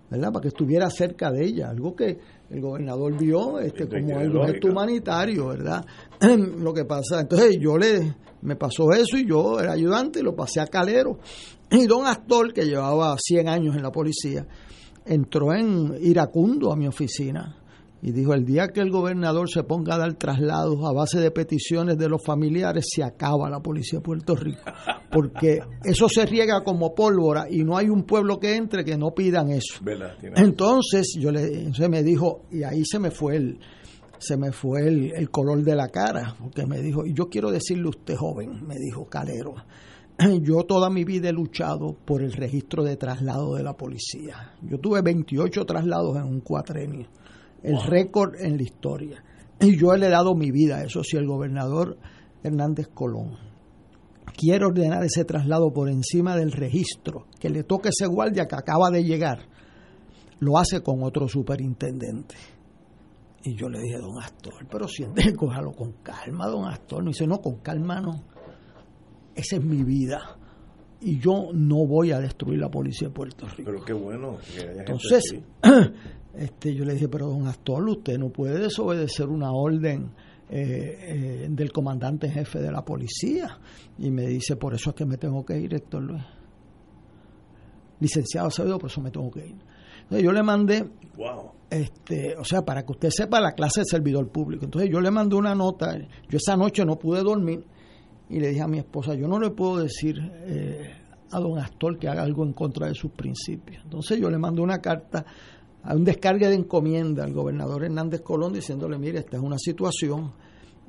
¿verdad? Para que estuviera cerca de ella, algo que el gobernador vio este, como algo gesto humanitario, ¿verdad? *clears throat* lo que pasa, entonces yo le, me pasó eso y yo era ayudante y lo pasé a Calero. Y don Astor, que llevaba 100 años en la policía, entró en iracundo a mi oficina y dijo, el día que el gobernador se ponga a dar traslados a base de peticiones de los familiares, se acaba la policía de Puerto Rico. *laughs* Porque eso se riega como pólvora y no hay un pueblo que entre que no pidan eso. Entonces yo le entonces me dijo, y ahí se me fue el se me fue el, el color de la cara, porque me dijo, y yo quiero decirle a usted joven, me dijo Calero, *clears throat* yo toda mi vida he luchado por el registro de traslado de la policía. Yo tuve 28 traslados en un cuatrenio, el récord en la historia. Y yo le he dado mi vida a eso, si el gobernador Hernández Colón quiere ordenar ese traslado por encima del registro, que le toque ese guardia que acaba de llegar, lo hace con otro superintendente. Y yo le dije, don Astor, pero siente, *laughs* cójalo con calma, don Astor. Me dice, no, con calma no. Esa es mi vida. Y yo no voy a destruir la policía de Puerto Rico. Pero qué bueno que haya Entonces. *clears throat* *clears throat* este, yo le dije, pero don Astor, usted no puede desobedecer una orden eh, eh, del comandante en jefe de la policía. Y me dice, por eso es que me tengo que ir, Héctor Luis. Licenciado Acevedo, por eso me tengo que ir. Entonces yo le mandé Wow. este, o sea, para que usted sepa la clase de servidor público. Entonces yo le mandé una nota, yo esa noche no pude dormir y le dije a mi esposa, yo no le puedo decir eh, a don Astor que haga algo en contra de sus principios. Entonces yo le mandé una carta a un descargue de encomienda al gobernador Hernández Colón diciéndole, mire, esta es una situación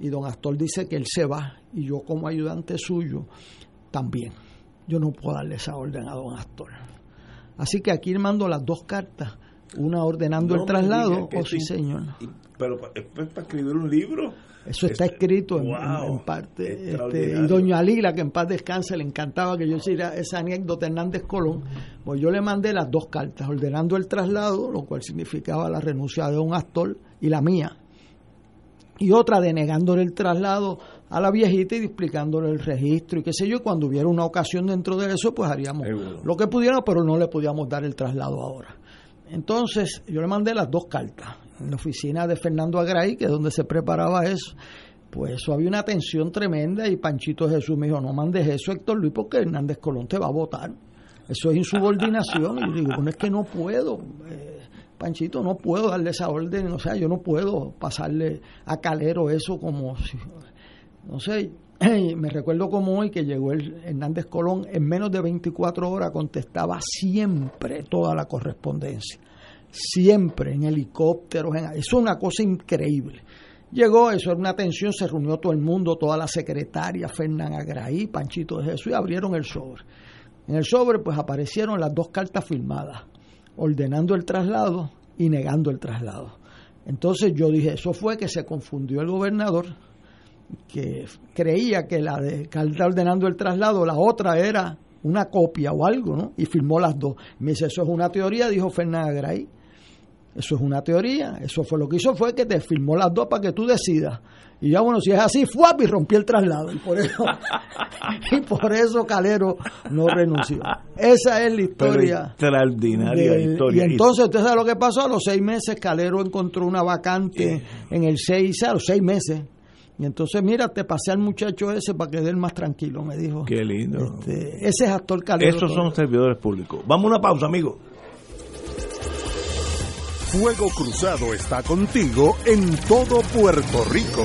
y don Astor dice que él se va y yo como ayudante suyo también. Yo no puedo darle esa orden a don Astor. Así que aquí mando las dos cartas, una ordenando No el traslado, que oh sí señor. Pero pa- es para escribir un libro. Eso está Este, escrito en, en- wow, en parte. Este, y doña Lila, que en paz descanse, le encantaba que yo hiciera esa anécdota de Hernández Colón. Pues yo le mandé las dos cartas, ordenando el traslado, lo cual significaba la renuncia de un actor y la mía. Y otra denegándole el traslado a la viejita y explicándole el registro y qué sé yo. Cuando hubiera una ocasión dentro de eso, pues haríamos Seguro. lo que pudiéramos, pero no le podíamos dar el traslado ahora. Entonces, yo le mandé las dos cartas en la oficina de Fernando Agray, que es donde se preparaba eso. Pues había una tensión tremenda y Panchito Jesús me dijo, no mandes eso, Héctor Luis, porque Hernández Colón te va a votar. Eso es insubordinación. Y yo digo, bueno, es que no puedo, eh, Panchito, no puedo darle esa orden. O sea, yo no puedo pasarle a Calero eso como si... No sé, *clears throat* me recuerdo como hoy que llegó el Hernández Colón, en menos de 24 horas contestaba siempre toda la correspondencia. Siempre, en helicópteros, en, eso es una cosa increíble. Llegó, eso era una tensión, se reunió todo el mundo, toda la secretaria, Fernán Agraí, Panchito de Jesús, y abrieron el sobre. En el sobre, pues aparecieron las dos cartas firmadas, ordenando el traslado y negando el traslado. Entonces yo dije, eso fue que se confundió el gobernador, que creía que la de carta ordenando el traslado, la otra era una copia o algo, ¿no? Y firmó las dos. Me dice, eso es una teoría, dijo Fernán Agray. Eso es una teoría. Eso fue lo que hizo fue que te firmó las dos para que tú decidas. Y ya bueno, si es así, fue y rompí el traslado. Y por eso, *laughs* y por eso Calero no renunció. Esa es la historia. extraordinaria historia. Y entonces, ¿usted sabe lo que pasó? A los seis meses, Calero encontró una vacante en el 6, a los seis meses. Y entonces, mira, te pasé al muchacho ese para que dé más tranquilo, me dijo. Qué lindo. Este, ese es actor Calero. Esos son servidores públicos. Vamos a una pausa, amigo. Fuego Cruzado está contigo en todo Puerto Rico.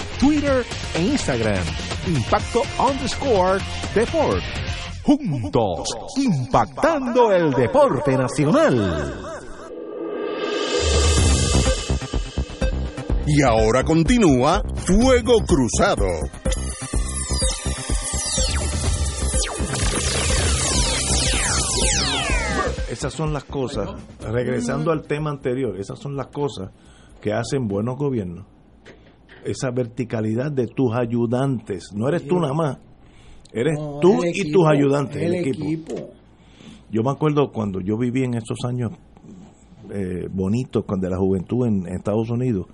Twitter e Instagram Impacto underscore Deport juntos, impactando el deporte nacional. Y ahora continúa Fuego Cruzado. Esas son las cosas, regresando al tema anterior, esas son las cosas que hacen buenos gobiernos. Esa verticalidad de tus ayudantes, no eres tú nada más, Eres tú y tus ayudantes, el, equipo. Yo me acuerdo cuando yo viví en esos años eh, bonitos de la juventud en, Estados Unidos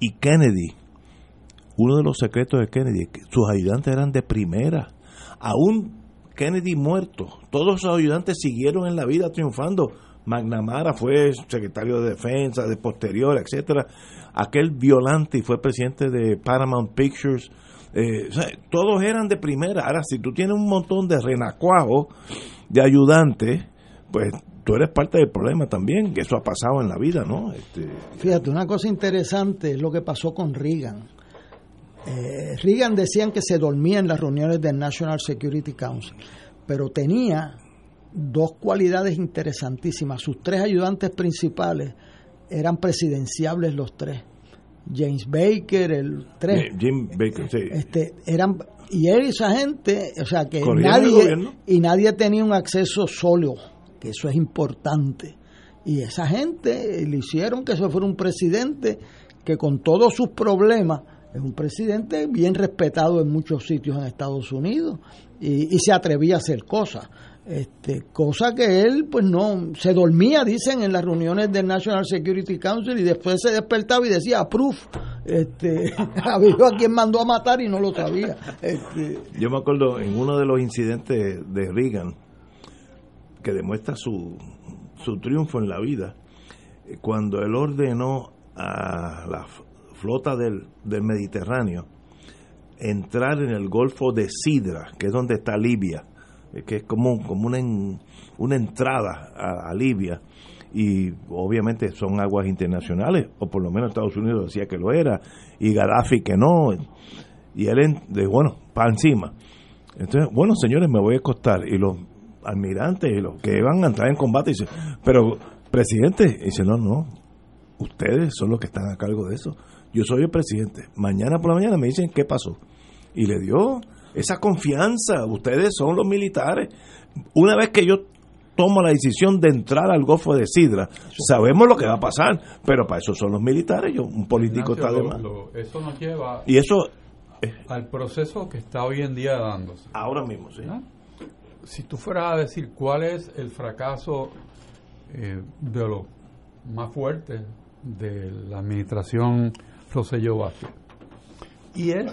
y Kennedy, uno de los secretos de Kennedy, sus ayudantes eran de primera. Aún Kennedy muerto, todos sus ayudantes siguieron en la vida triunfando. McNamara fue secretario de defensa, de posterior, etcétera. Aquel violante y fue presidente de Paramount Pictures eh, todos eran de primera. Ahora, si tú tienes un montón de renacuajos, de ayudantes, pues tú eres parte del problema también, que eso ha pasado en la vida, ¿no? Este... Fíjate, una cosa interesante es lo que pasó con Reagan. Eh, Reagan decían que se dormía en las reuniones del National Security Council, pero tenía dos cualidades interesantísimas. Sus tres ayudantes principales eran presidenciables los tres. James Baker, el tres. Jim Baker, sí. Este, eran, y él y esa gente, o sea que nadie, y nadie tenía un acceso sólido, que eso es importante. Y esa gente le hicieron que eso fuera un presidente que con todos sus problemas es un presidente bien respetado en muchos sitios en Estados Unidos y, y se atrevía a hacer cosas este, cosa que él pues no se dormía dicen en las reuniones del National Security Council y después se despertaba y decía proof este había *laughs* a quien mandó a matar y no lo sabía. Este, yo me acuerdo en uno de los incidentes de Reagan que demuestra su, su triunfo en la vida cuando él ordenó a la flota del, del Mediterráneo entrar en el Golfo de Sidra que es donde está Libia que es como, como una, una entrada a, Libia y obviamente son aguas internacionales, o por lo menos Estados Unidos decía que lo era, y Gaddafi que no, y él de bueno, para encima. Entonces, bueno, señores, me voy a acostar, y los almirantes y los que van a entrar en combate dicen, pero presidente, dice, no, no, ustedes son los que están a cargo de eso. Yo soy el presidente. Mañana por la mañana me dicen qué pasó. Y le dio esa confianza. Ustedes son los militares. Una vez que yo tomo la decisión de entrar al Golfo de Sidra, sabemos lo que va a pasar, pero para eso son los militares. Yo, un político Ignacio, está de lo- más. lo- eso nos lleva Y eso al proceso que está hoy en día dándose. ahora mismo, sí. Si tú fueras a decir cuál es el fracaso eh, de los más fuertes de la administración Rosselló Vázquez, y es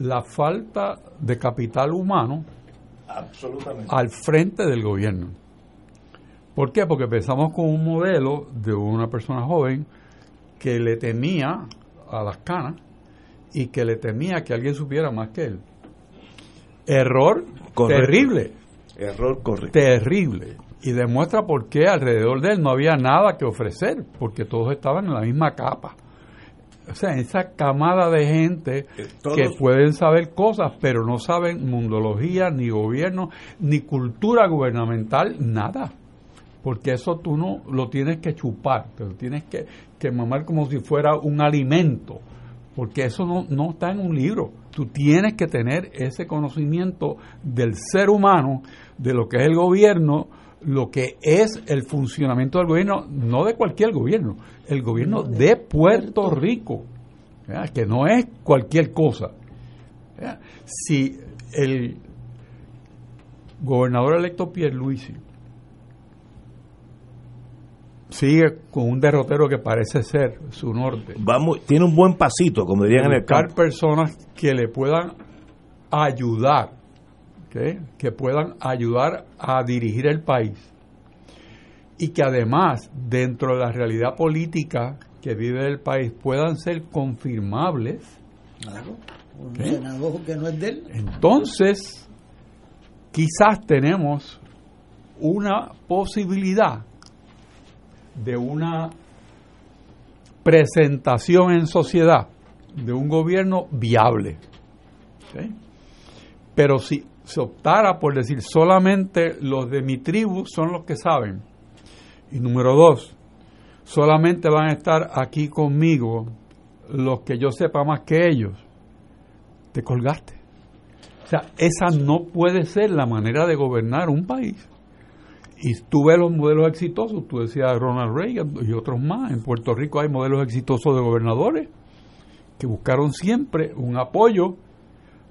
la falta de capital humano Absolutamente. al frente del gobierno. ¿Por qué? Porque empezamos con un modelo de una persona joven que le temía a las canas y que le temía que alguien supiera más que él. Error Correcto. terrible, Error correcto. terrible. Y demuestra por qué alrededor de él no había nada que ofrecer, porque todos estaban en la misma capa. O sea, esa camada de gente todos- que pueden saber cosas, pero no saben mundología, ni gobierno, ni cultura gubernamental, nada. Porque eso tú no lo tienes que chupar, te lo tienes que, que mamar como si fuera un alimento. Porque eso no, no está en un libro. Tú tienes que tener ese conocimiento del ser humano, de lo que es el gobierno, lo que es el funcionamiento del gobierno, no de cualquier gobierno, el gobierno de Puerto Rico, ¿verdad? que no es cualquier cosa. ¿verdad? Si el gobernador electo Pierluisi sigue con un derrotero que parece ser su norte, Vamos, tiene un buen pasito, como dirían en el buscar campo. personas que le puedan ayudar, que puedan ayudar a dirigir el país y que además dentro de la realidad política que vive el país puedan ser confirmables, Claro, un que no es de él. entonces quizás tenemos una posibilidad de una presentación en sociedad de un gobierno viable. Pero si se optara por decir solamente los de mi tribu son los que saben, y número dos, solamente van a estar aquí conmigo los que yo sepa más que ellos, te colgaste. O sea, esa no puede ser la manera de gobernar un país. Y tú ves los modelos exitosos, tú decías Ronald Reagan y otros más. En Puerto Rico hay modelos exitosos de gobernadores que buscaron siempre un apoyo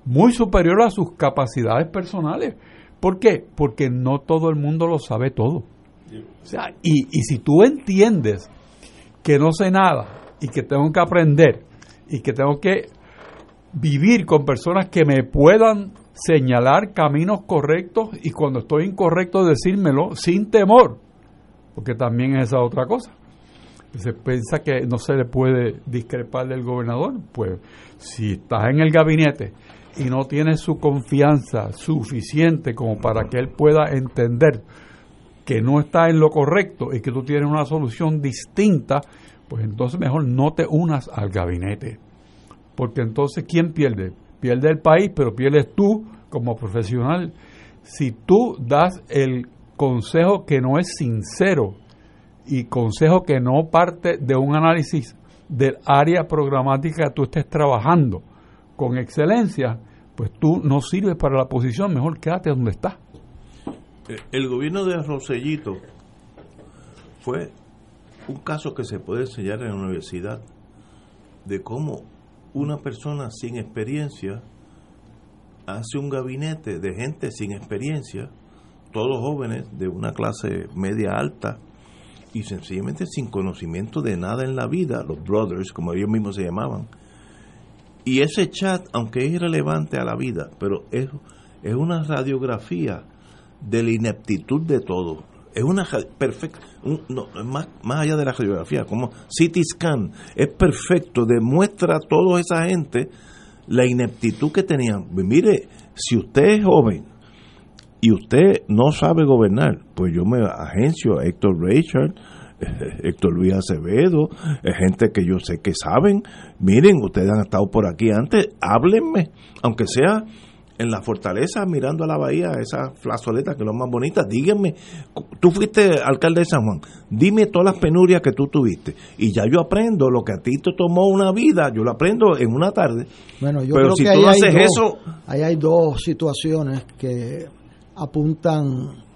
muy superior a sus capacidades personales. ¿Por qué? Porque no todo el mundo lo sabe todo. O sea, y, y si tú entiendes que no sé nada y que tengo que aprender y que tengo que vivir con personas que me puedan señalar caminos correctos y cuando estoy incorrecto decírmelo sin temor, porque también es esa otra cosa. Se piensa que no se le puede discrepar del gobernador, pues si estás en el gabinete y no tienes su confianza suficiente como para que él pueda entender que no está en lo correcto y que tú tienes una solución distinta, pues entonces mejor no te unas al gabinete. Porque entonces, ¿quién pierde? Pierde el país, pero pierdes tú como profesional. Si tú das el consejo que no es sincero y consejo que no parte de un análisis del área programática que tú estés trabajando con excelencia, pues tú no sirves para la posición, mejor quédate donde estás. Eh, El gobierno de Rosellito fue un caso que se puede enseñar en la universidad de cómo una persona sin experiencia hace un gabinete de gente sin experiencia, todos jóvenes de una clase media alta y sencillamente sin conocimiento de nada en la vida, los brothers, como ellos mismos se llamaban. Y ese chat, aunque es irrelevante a la vida, pero es, es una radiografía de la ineptitud de todo. Es una perfecta, más, más allá de la radiografía, como CT scan, es perfecto, demuestra a toda esa gente la ineptitud que tenían. Mire, si usted es joven y usted no sabe gobernar, pues yo me agencio a Héctor Richard, *laughs* Héctor Luis Acevedo, eh, gente que yo sé que saben. Miren, ustedes han estado por aquí antes, háblenme, aunque sea en la fortaleza mirando a la bahía, esa flazoleta que es lo más bonita. Díganme, tú fuiste alcalde de San Juan, dime todas las penurias que tú tuviste. Y ya yo aprendo lo que a ti te tomó una vida, yo lo aprendo en una tarde. Bueno, yo Pero creo si que tú ahí hay haces dos, eso, ahí hay dos situaciones que apuntan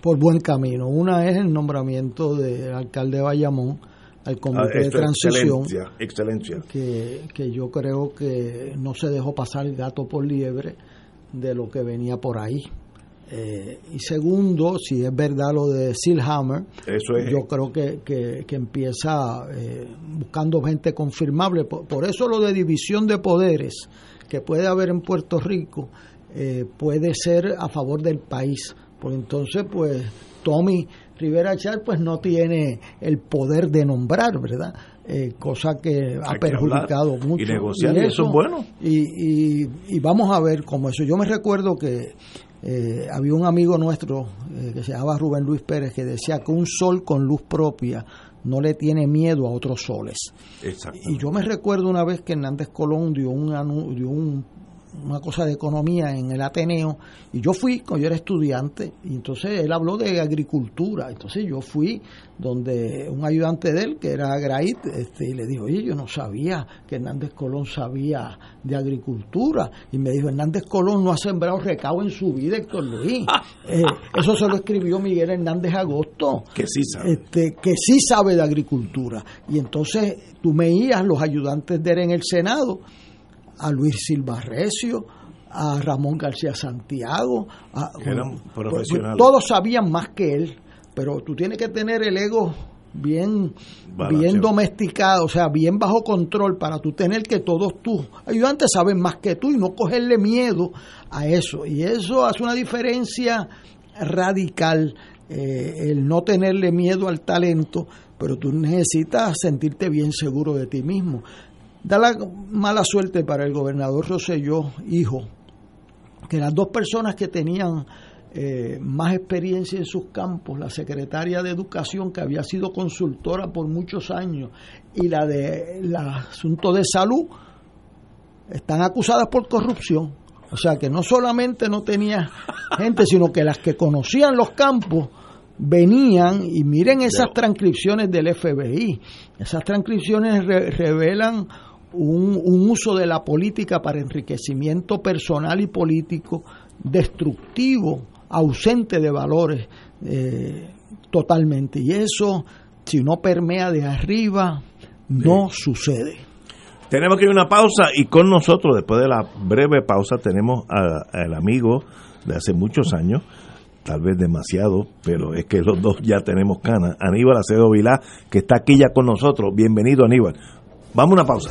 por buen camino. Una es el nombramiento del alcalde de Bayamón al ah, comité de transición, excelencia, excelencia. que, que yo creo que no se dejó pasar el gato por liebre de lo que venía por ahí. Eh, y segundo, si es verdad lo de Silhammer, Eso es. yo creo que, que, que empieza eh, buscando gente confirmable. Por, por eso lo de división de poderes que puede haber en Puerto Rico eh, puede ser a favor del país. Porque entonces, pues, Tommy Rivera Char pues no tiene el poder de nombrar, ¿verdad? Eh, cosa que ha Hay perjudicado mucho. y negociar, y eso es bueno. Y, y, y vamos a ver cómo eso. Yo me recuerdo que eh, había un amigo nuestro eh, que se llamaba Rubén Luis Pérez que decía que un sol con luz propia no le tiene miedo a otros soles. Exacto. Y yo me recuerdo una vez que Hernández Colón dio, un, dio un- una cosa de economía en el Ateneo y yo fui, cuando yo era estudiante, y entonces él habló de agricultura. Entonces yo fui donde un ayudante de él, que era Grait, este, y le dijo, oye, yo no sabía que Hernández Colón sabía de agricultura. Y me dijo, Hernández Colón no ha sembrado recao en su vida, Héctor Luis. *laughs* Eh, eso se lo escribió Miguel Hernández Agosto Que sí sabe. este, que sí sabe de agricultura. Y entonces tú veías los ayudantes de él en el Senado, a Luis Silva Recio, a Ramón García Santiago, a- eran pues, todos sabían más que él, pero tú tienes que tener el ego bien Balanceado. bien domesticado, o sea, bien bajo control para tú tener que todos tus ayudantes saben más que tú y no cogerle miedo a eso. Y eso hace una diferencia radical, eh, el no tenerle miedo al talento, pero tú necesitas sentirte bien seguro de ti mismo. Da la mala suerte para el gobernador Rosselló, hijo, que las dos personas que tenían eh, más experiencia en sus campos, la secretaria de Educación, que había sido consultora por muchos años, y la de el asunto de salud, están acusadas por corrupción. O sea que no solamente no tenía gente, sino que las que conocían los campos venían y miren esas transcripciones del FBI. Esas transcripciones re- revelan un, un uso de la política para enriquecimiento personal y político destructivo, ausente de valores eh, totalmente. Y eso, si no permea de arriba, no sucede. Tenemos que ir a una pausa y con nosotros, después de la breve pausa, tenemos al amigo de hace muchos años, tal vez demasiado, pero es que los dos ya tenemos canas, Aníbal Acevedo Vilá, que está aquí ya con nosotros. Bienvenido, Aníbal. Vamos a una pausa.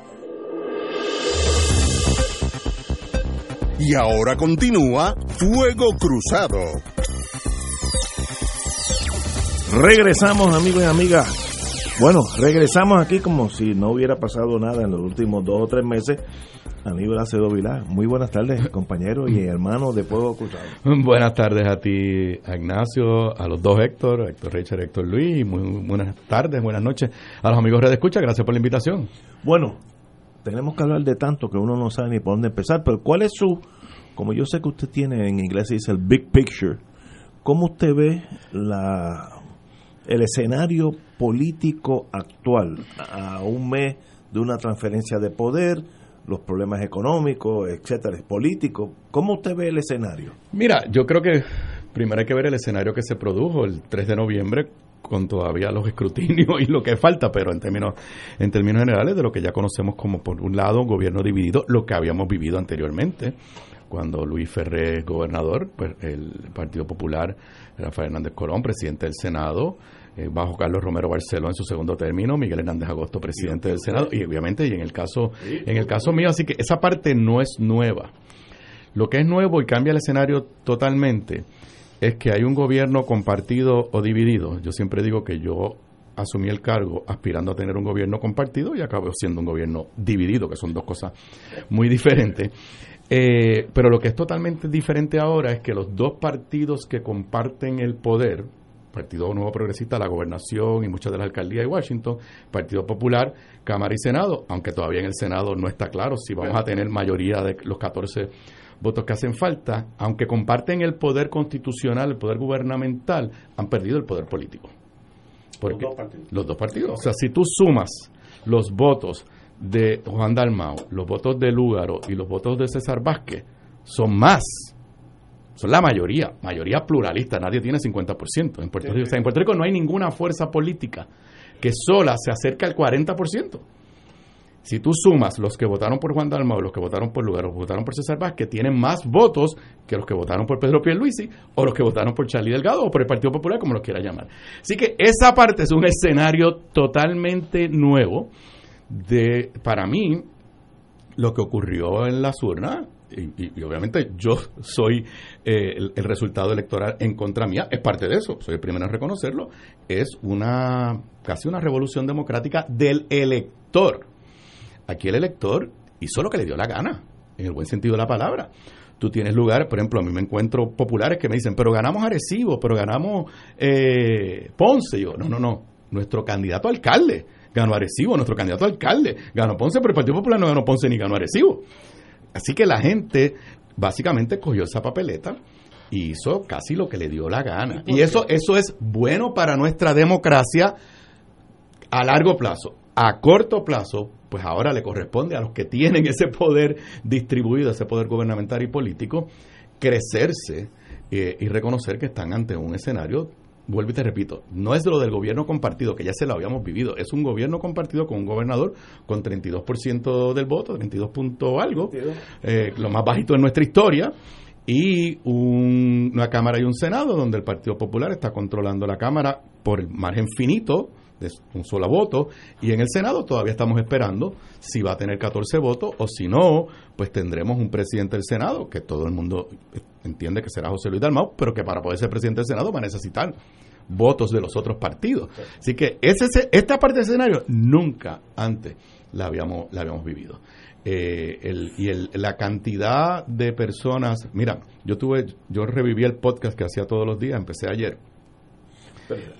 Y ahora continúa Fuego Cruzado. Regresamos, amigos y amigas. Bueno, regresamos aquí como si no hubiera pasado nada en los últimos dos o tres meses. Aníbal Acedo Vilar, muy buenas tardes, compañero y hermano de Fuego Cruzado. *laughs* Buenas tardes a ti, a Ignacio, a los dos Héctor, Héctor Richard, Héctor Luis, muy buenas tardes, buenas noches a los amigos de Escucha, gracias por la invitación. Bueno, tenemos que hablar de tanto que uno no sabe ni por dónde empezar, pero ¿cuál es su, como yo sé que usted tiene en inglés se dice el big picture, ¿cómo usted ve la el escenario político actual a un mes de una transferencia de poder, los problemas económicos, etcétera, políticos. ¿Cómo usted ve el escenario? Mira, yo creo que primero hay que ver el escenario que se produjo el 3 de noviembre con todavía los escrutinios *laughs* y lo que falta, pero en términos en términos generales de lo que ya conocemos como por un lado un gobierno dividido, lo que habíamos vivido anteriormente cuando Luis Ferré es gobernador, pues el Partido Popular, Rafael Hernández Colón, presidente del Senado, eh, bajo Carlos Romero Barceló en su segundo término, Miguel Hernández Agosto, presidente del Senado, y obviamente, y en el caso, en el caso mío, así que esa parte no es nueva. Lo que es nuevo y cambia el escenario totalmente es que hay un gobierno compartido o dividido. Yo siempre digo que yo asumí el cargo aspirando a tener un gobierno compartido y acabo siendo un gobierno dividido, que son dos cosas muy diferentes. Eh, pero lo que es totalmente diferente ahora es que los dos partidos que comparten el poder, Partido Nuevo Progresista, la gobernación y muchas de las alcaldías de Washington, Partido Popular, Cámara y Senado, aunque todavía en el Senado no está claro si vamos a tener mayoría de los 14 votos que hacen falta, aunque comparten el poder constitucional, el poder gubernamental, han perdido el poder político. Porque los dos partidos. Los dos partidos. O sea, si tú sumas los votos de Juan Dalmao, los votos de Lúgaro y los votos de César Vázquez, son más son la mayoría, mayoría pluralista, nadie tiene 50% en Puerto Rico. O sea, en Puerto Rico no hay ninguna fuerza política que sola se acerque al 40%. Si tú sumas los que votaron por Juan Dalmau, los que votaron por Lugar, los que votaron por César Vázquez, tienen más votos que los que votaron por Pedro Pierluisi o los que votaron por Charlie Delgado o por el Partido Popular, como lo quiera llamar. Así que esa parte es un escenario totalmente nuevo de, para mí, lo que ocurrió en las urnas y, obviamente yo soy eh, el, resultado electoral en contra mía, es parte de eso, soy el primero en reconocerlo, es una casi una revolución democrática del elector. Aquí el elector hizo lo que le dio la gana, en el buen sentido de la palabra. Tú tienes lugar, por ejemplo, a mí me encuentro populares que me dicen, pero ganamos Arecibo, pero ganamos eh, Ponce. yo, no, no, no, nuestro candidato alcalde ganó Arecibo, nuestro candidato alcalde ganó Ponce, pero el Partido Popular no ganó Ponce ni ganó Arecibo. Así que la gente básicamente cogió esa papeleta y hizo casi lo que le dio la gana. Y eso, eso es bueno para nuestra democracia a largo plazo. A corto plazo, pues ahora le corresponde a los que tienen ese poder distribuido, ese poder gubernamental y político, crecerse eh, y reconocer que están ante un escenario vuelvo y te repito, no es lo del gobierno compartido, que ya se lo habíamos vivido, es un gobierno compartido con un gobernador con 32% del voto, 32 punto algo, eh, lo más bajito en nuestra historia, y una Cámara y un Senado donde el Partido Popular está controlando la Cámara por el margen finito de un solo voto y en el Senado todavía estamos esperando si va a tener 14 votos o si no, pues tendremos un presidente del Senado que todo el mundo entiende que será José Luis Dalmau, pero que para poder ser presidente del Senado va a necesitar votos de los otros partidos. Así que ese, esta parte del escenario nunca antes la habíamos, la habíamos vivido. Eh, el, y el, la cantidad de personas, mira, yo tuve, yo reviví el podcast que hacía todos los días, empecé ayer,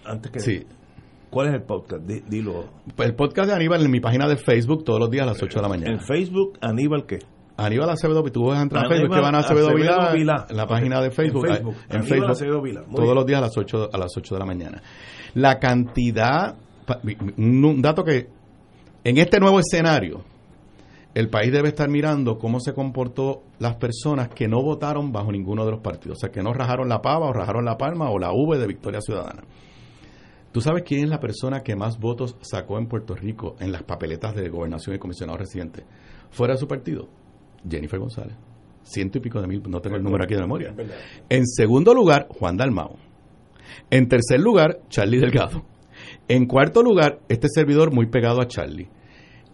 Antes que Sí. ¿Cuál es el podcast? Di- dilo. El podcast de Aníbal en mi página de Facebook todos los días a las 8 de la mañana. En Facebook, Aníbal qué? Aníbal Acevedo, tú vas a entrar a Facebook, que van a Acevedo, Vilá. en la página de Facebook. En Facebook. En todos bien. los días a las 8, a las 8 de la mañana. La cantidad, un dato que en este nuevo escenario, el país debe estar mirando cómo se comportó las personas que no votaron bajo ninguno de los partidos, o sea, que no rajaron la pava o rajaron la palma o la V de Victoria Ciudadana. ¿Tú sabes quién es la persona que más votos sacó en Puerto Rico en las papeletas de gobernación y comisionado residente? Fuera de su partido, Jennifer González. Ciento y pico de mil, no tengo el número aquí de memoria. En segundo lugar, Juan Dalmao. En tercer lugar, Charlie Delgado. En cuarto lugar, este servidor muy pegado a Charlie.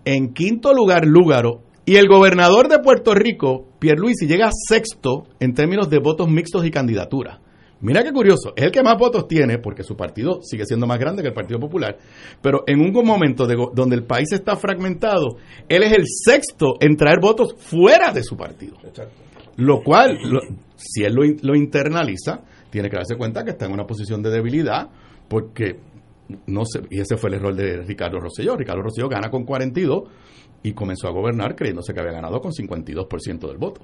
En quinto lugar, Lúgaro. Y el gobernador de Puerto Rico, Pierluisi, llega sexto en términos de votos mixtos y candidaturas. Mira qué curioso, es el que más votos tiene porque su partido sigue siendo más grande que el Partido Popular, pero en un momento de donde el país está fragmentado, él es el sexto en traer votos fuera de su partido. Lo cual, lo- si él lo internaliza, tiene que darse cuenta que está en una posición de debilidad porque no sé, y ese fue el error de Ricardo Rosselló. Ricardo Rosselló gana con 42 y comenzó a gobernar creyéndose que había ganado con 52% del voto.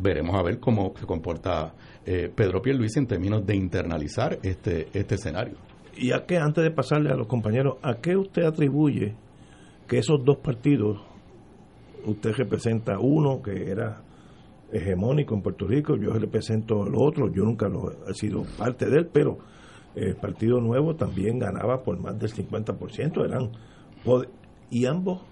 Veremos a ver cómo se comporta eh, Pedro Pierluisi en términos de internalizar este, este escenario. Y a qué, antes de pasarle a los compañeros, ¿a qué usted atribuye que esos dos partidos, usted representa uno que era hegemónico en Puerto Rico, yo represento el otro, yo nunca lo he sido parte de él, pero el Partido Nuevo también ganaba por más del 50%, eran y ambos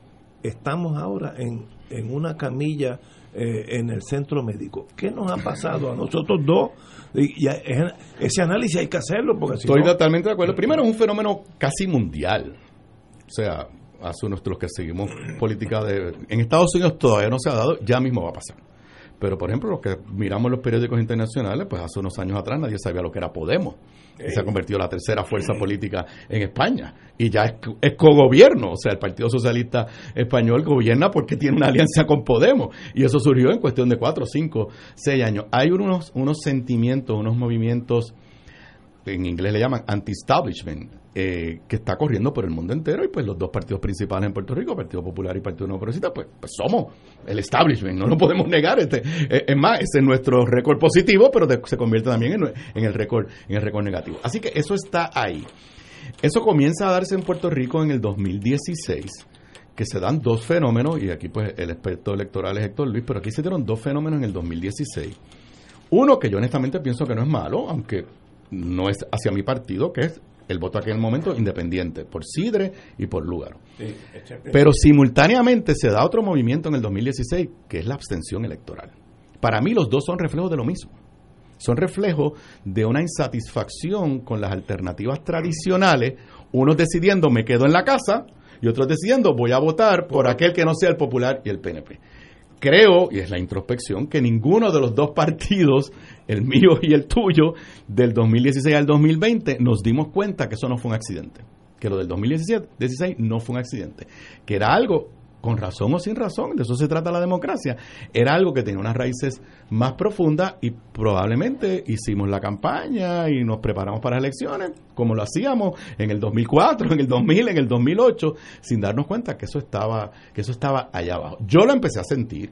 estamos ahora en, en una camilla eh, en el centro médico. ¿Qué nos ha pasado a nosotros dos? Y, y es- ese análisis hay que hacerlo porque si Estoy no- totalmente de acuerdo. Primero, es un fenómeno casi mundial. O sea, hace nuestros que seguimos política de... En Estados Unidos todavía no se ha dado, ya mismo va a pasar. Pero, por ejemplo, los que miramos los periódicos internacionales, pues hace unos años atrás nadie sabía lo que era Podemos. Y se ha convertido en la tercera fuerza política en España. Y ya es, es cogobierno. O sea, el Partido Socialista Español gobierna porque tiene una alianza con Podemos. Y eso surgió en cuestión de cuatro, cinco, seis años. Hay unos, unos sentimientos, unos movimientos en inglés le llaman anti-establishment, eh, que está corriendo por el mundo entero y pues los dos partidos principales en Puerto Rico, Partido Popular y Partido Nuevo Progresista, pues, pues somos el establishment, no lo podemos negar. Este, eh, es más, ese es nuestro récord positivo, pero se convierte también en el récord en el récord negativo. Así que eso está ahí. Eso comienza a darse en Puerto Rico en el 2016 que se dan dos fenómenos, y aquí pues el experto electoral es Héctor Luis, pero aquí se dieron dos fenómenos en el 2016. Uno que yo honestamente pienso que no es malo, aunque no es hacia mi partido, que es el voto aquel momento independiente, por Sidre y por Lúgaro. Pero simultáneamente se da otro movimiento en el 2016, que es la abstención electoral. Para mí los dos son reflejos de lo mismo. Son reflejos de una insatisfacción con las alternativas tradicionales, unos decidiendo me quedo en la casa y otros decidiendo voy a votar por aquel que no sea el popular y el PNP. Creo, y es la introspección, que ninguno de los dos partidos, el mío y el tuyo, del 2016 al 2020, nos dimos cuenta que eso no fue un accidente. Que lo del 2017 16 no fue un accidente. Que era algo, con razón o sin razón, de eso se trata la democracia, era algo que tenía unas raíces más profundas y probablemente hicimos la campaña y nos preparamos para las elecciones, como lo hacíamos en el 2004, *laughs* en el 2000, en el 2008, sin darnos cuenta que eso estaba, que eso estaba allá abajo. Yo lo empecé a sentir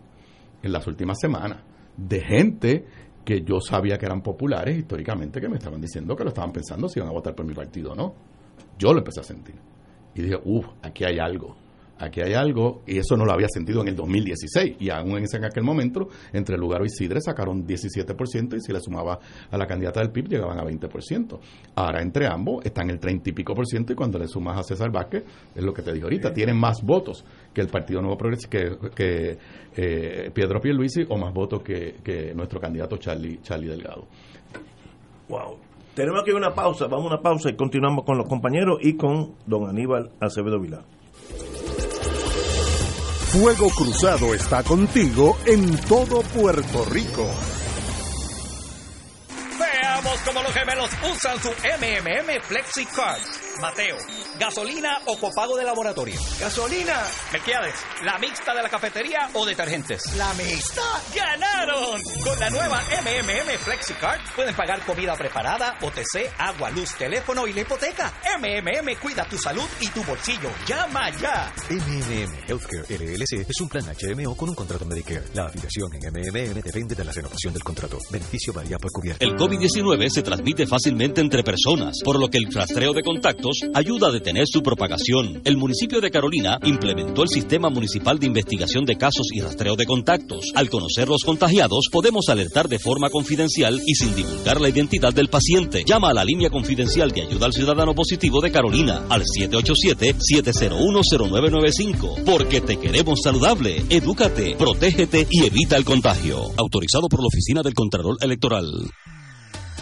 en las últimas semanas de gente que yo sabía que eran populares históricamente que me estaban diciendo que lo estaban pensando si iban a votar por mi partido o no. Yo lo empecé a sentir. Y dije, uff, aquí hay algo. Aquí hay algo, y eso no lo había sentido en el 2016. Y aún en, ese, en aquel momento, entre Lugaro y Sidre sacaron 17%, y si le sumaba a la candidata del PIB, llegaban a 20%. Ahora, entre ambos, están el 30 y pico por ciento, y cuando le sumas a César Vázquez, es lo que te digo ahorita, tienen más votos que el Partido Nuevo Progresista, que, que eh, Pedro Pierluisi, o más votos que, que nuestro candidato Charlie, Charlie Delgado. Wow. Tenemos aquí una pausa, vamos a una pausa y continuamos con los compañeros y con don Aníbal Acevedo Vilá. Fuego Cruzado está contigo en todo Puerto Rico. Veamos cómo los gemelos usan su MMM Flexi Cards. Mateo. ¿Gasolina o copago de laboratorio? ¡Gasolina! Melquiades, ¿la mixta de la cafetería o detergentes? ¿La mixta? ¡Ganaron! Con la nueva MMM FlexiCard pueden pagar comida preparada, OTC, agua, luz, teléfono y la hipoteca. MMM cuida tu salud y tu bolsillo. ¡Llama ya! MMM Healthcare LLC es un plan HMO con un contrato Medicare. La afiliación en MMM depende de la renovación del contrato. Beneficio varía por cubierta. El COVID-19 se transmite fácilmente entre personas, por lo que el rastreo de ayuda a detener su propagación. El municipio de Carolina implementó el Sistema Municipal de Investigación de Casos y Rastreo de Contactos. Al conocer los contagiados, podemos alertar de forma confidencial y sin divulgar la identidad del paciente. Llama a la línea confidencial de ayuda al ciudadano positivo de Carolina al 787-701-0995. Porque te queremos saludable. Edúcate, protégete y evita el contagio. Autorizado por la Oficina del Contralor Electoral.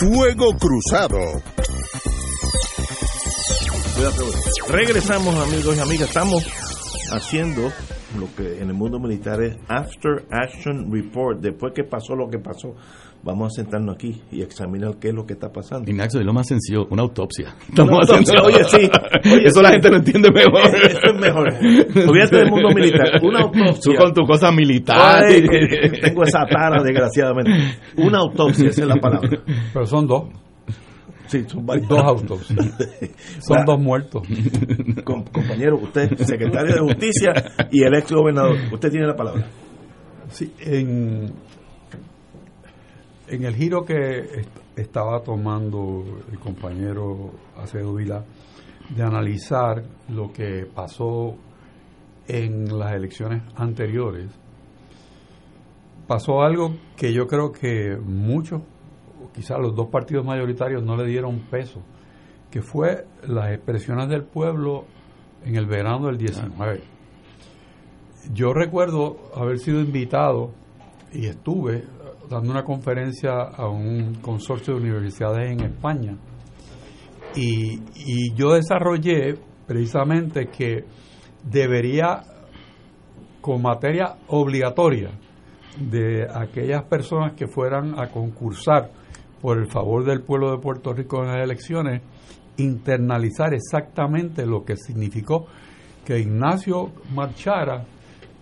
Fuego Cruzado. Regresamos amigos y amigas, estamos haciendo lo que en el mundo militar es After Action Report, después que pasó lo que pasó, vamos a sentarnos aquí y examinar qué es lo que está pasando. Ignacio, es lo más sencillo, una autopsia. Una autopsia, oye, sí. Oye, Eso sí. la gente lo entiende mejor. *laughs* Eso es mejor. Olvídate del mundo militar. Una autopsia. Tú con tu cosa militar. Ay, *laughs* tengo esa tara, desgraciadamente. Una autopsia, esa es la palabra. Pero son dos. Sí, son varios. Dos autopsias. *laughs* Son dos muertos. com- compañero, usted, secretario de Justicia y el ex gobernador, usted tiene la palabra. Sí, en, en el giro que est- estaba tomando el compañero Acevedo Vila de analizar lo que pasó en las elecciones anteriores, pasó algo que yo creo que muchos, quizás los dos partidos mayoritarios no le dieron peso, que fue las expresiones del pueblo en el verano del 19. Yo recuerdo haber sido invitado y estuve dando una conferencia a un consorcio de universidades en España. Y, y yo desarrollé precisamente que debería, con materia obligatoria de aquellas personas que fueran a concursar por el favor del pueblo de Puerto Rico en las elecciones, internalizar exactamente lo que significó que Ignacio marchara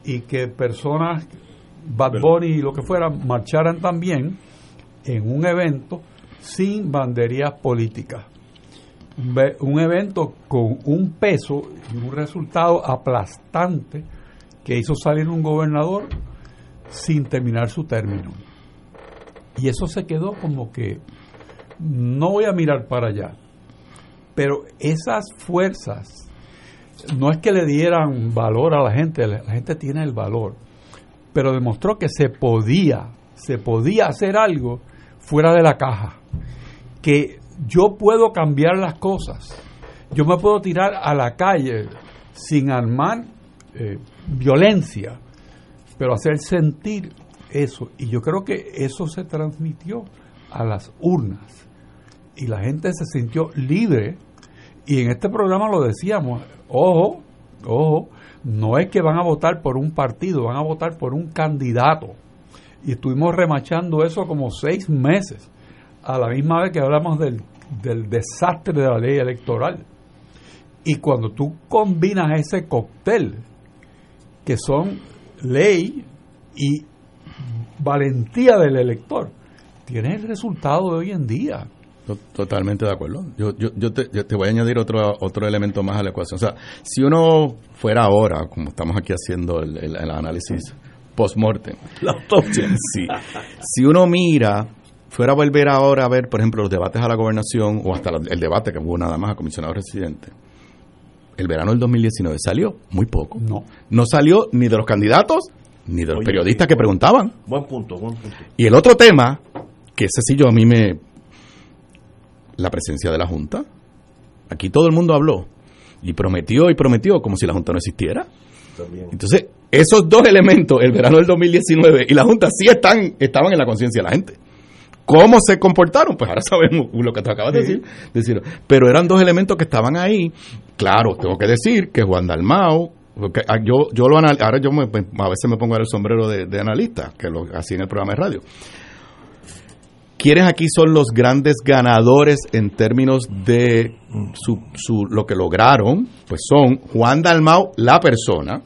y que personas, Bad Bunny y lo que fuera, marcharan también en un evento sin banderías políticas. Un ve- Un evento con un peso y un resultado aplastante que hizo salir un gobernador sin terminar su término. Y eso se quedó como que no voy a mirar para allá. Pero esas fuerzas no es que le dieran valor a la gente, la gente tiene el valor, pero demostró que se podía, se podía hacer algo fuera de la caja, que yo puedo cambiar las cosas, yo me puedo tirar a la calle sin armar eh, violencia, pero hacer sentir eso. Y yo creo que eso se transmitió a las urnas. Y la gente se sintió libre. Y en este programa lo decíamos, ojo, ojo, no es que van a votar por un partido, van a votar por un candidato. Y estuvimos remachando eso como seis meses, a la misma vez que hablamos del, del desastre de la ley electoral. Y cuando tú combinas ese cóctel, que son ley y valentía del elector, tienes el resultado de hoy en día. Totalmente de acuerdo. Yo, yo, yo, te, yo te voy a añadir otro, otro elemento más a la ecuación. O sea, si uno fuera ahora, como estamos aquí haciendo el, el, el análisis post-mortem, La autopsia. sí. si uno mira, fuera a volver ahora a ver, por ejemplo, los debates a la gobernación o hasta el debate que hubo nada más a comisionado residente, el verano del 2019 salió muy poco. No. No salió ni de los candidatos ni de los Oye, periodistas que preguntaban. Buen punto, buen punto. Y el otro tema, que ese sí yo a mí me... La presencia de la Junta. Aquí todo el mundo habló. Y prometió y prometió como si la Junta no existiera. También. Entonces, esos dos elementos, el verano del 2019 y la Junta, sí están, estaban en la conciencia de la gente. ¿Cómo se comportaron? Pues ahora sabemos lo que te acabas de decir, decir. Pero eran dos elementos que estaban ahí. Claro, tengo que decir que Juan Dalmao, porque, ah, yo, yo lo anal- ahora yo me- a veces me pongo el sombrero de, de analista, que lo hacía en el programa de radio. ¿Quiénes aquí son los grandes ganadores en términos de su, su- lo que lograron? Pues son Juan Dalmau, la persona,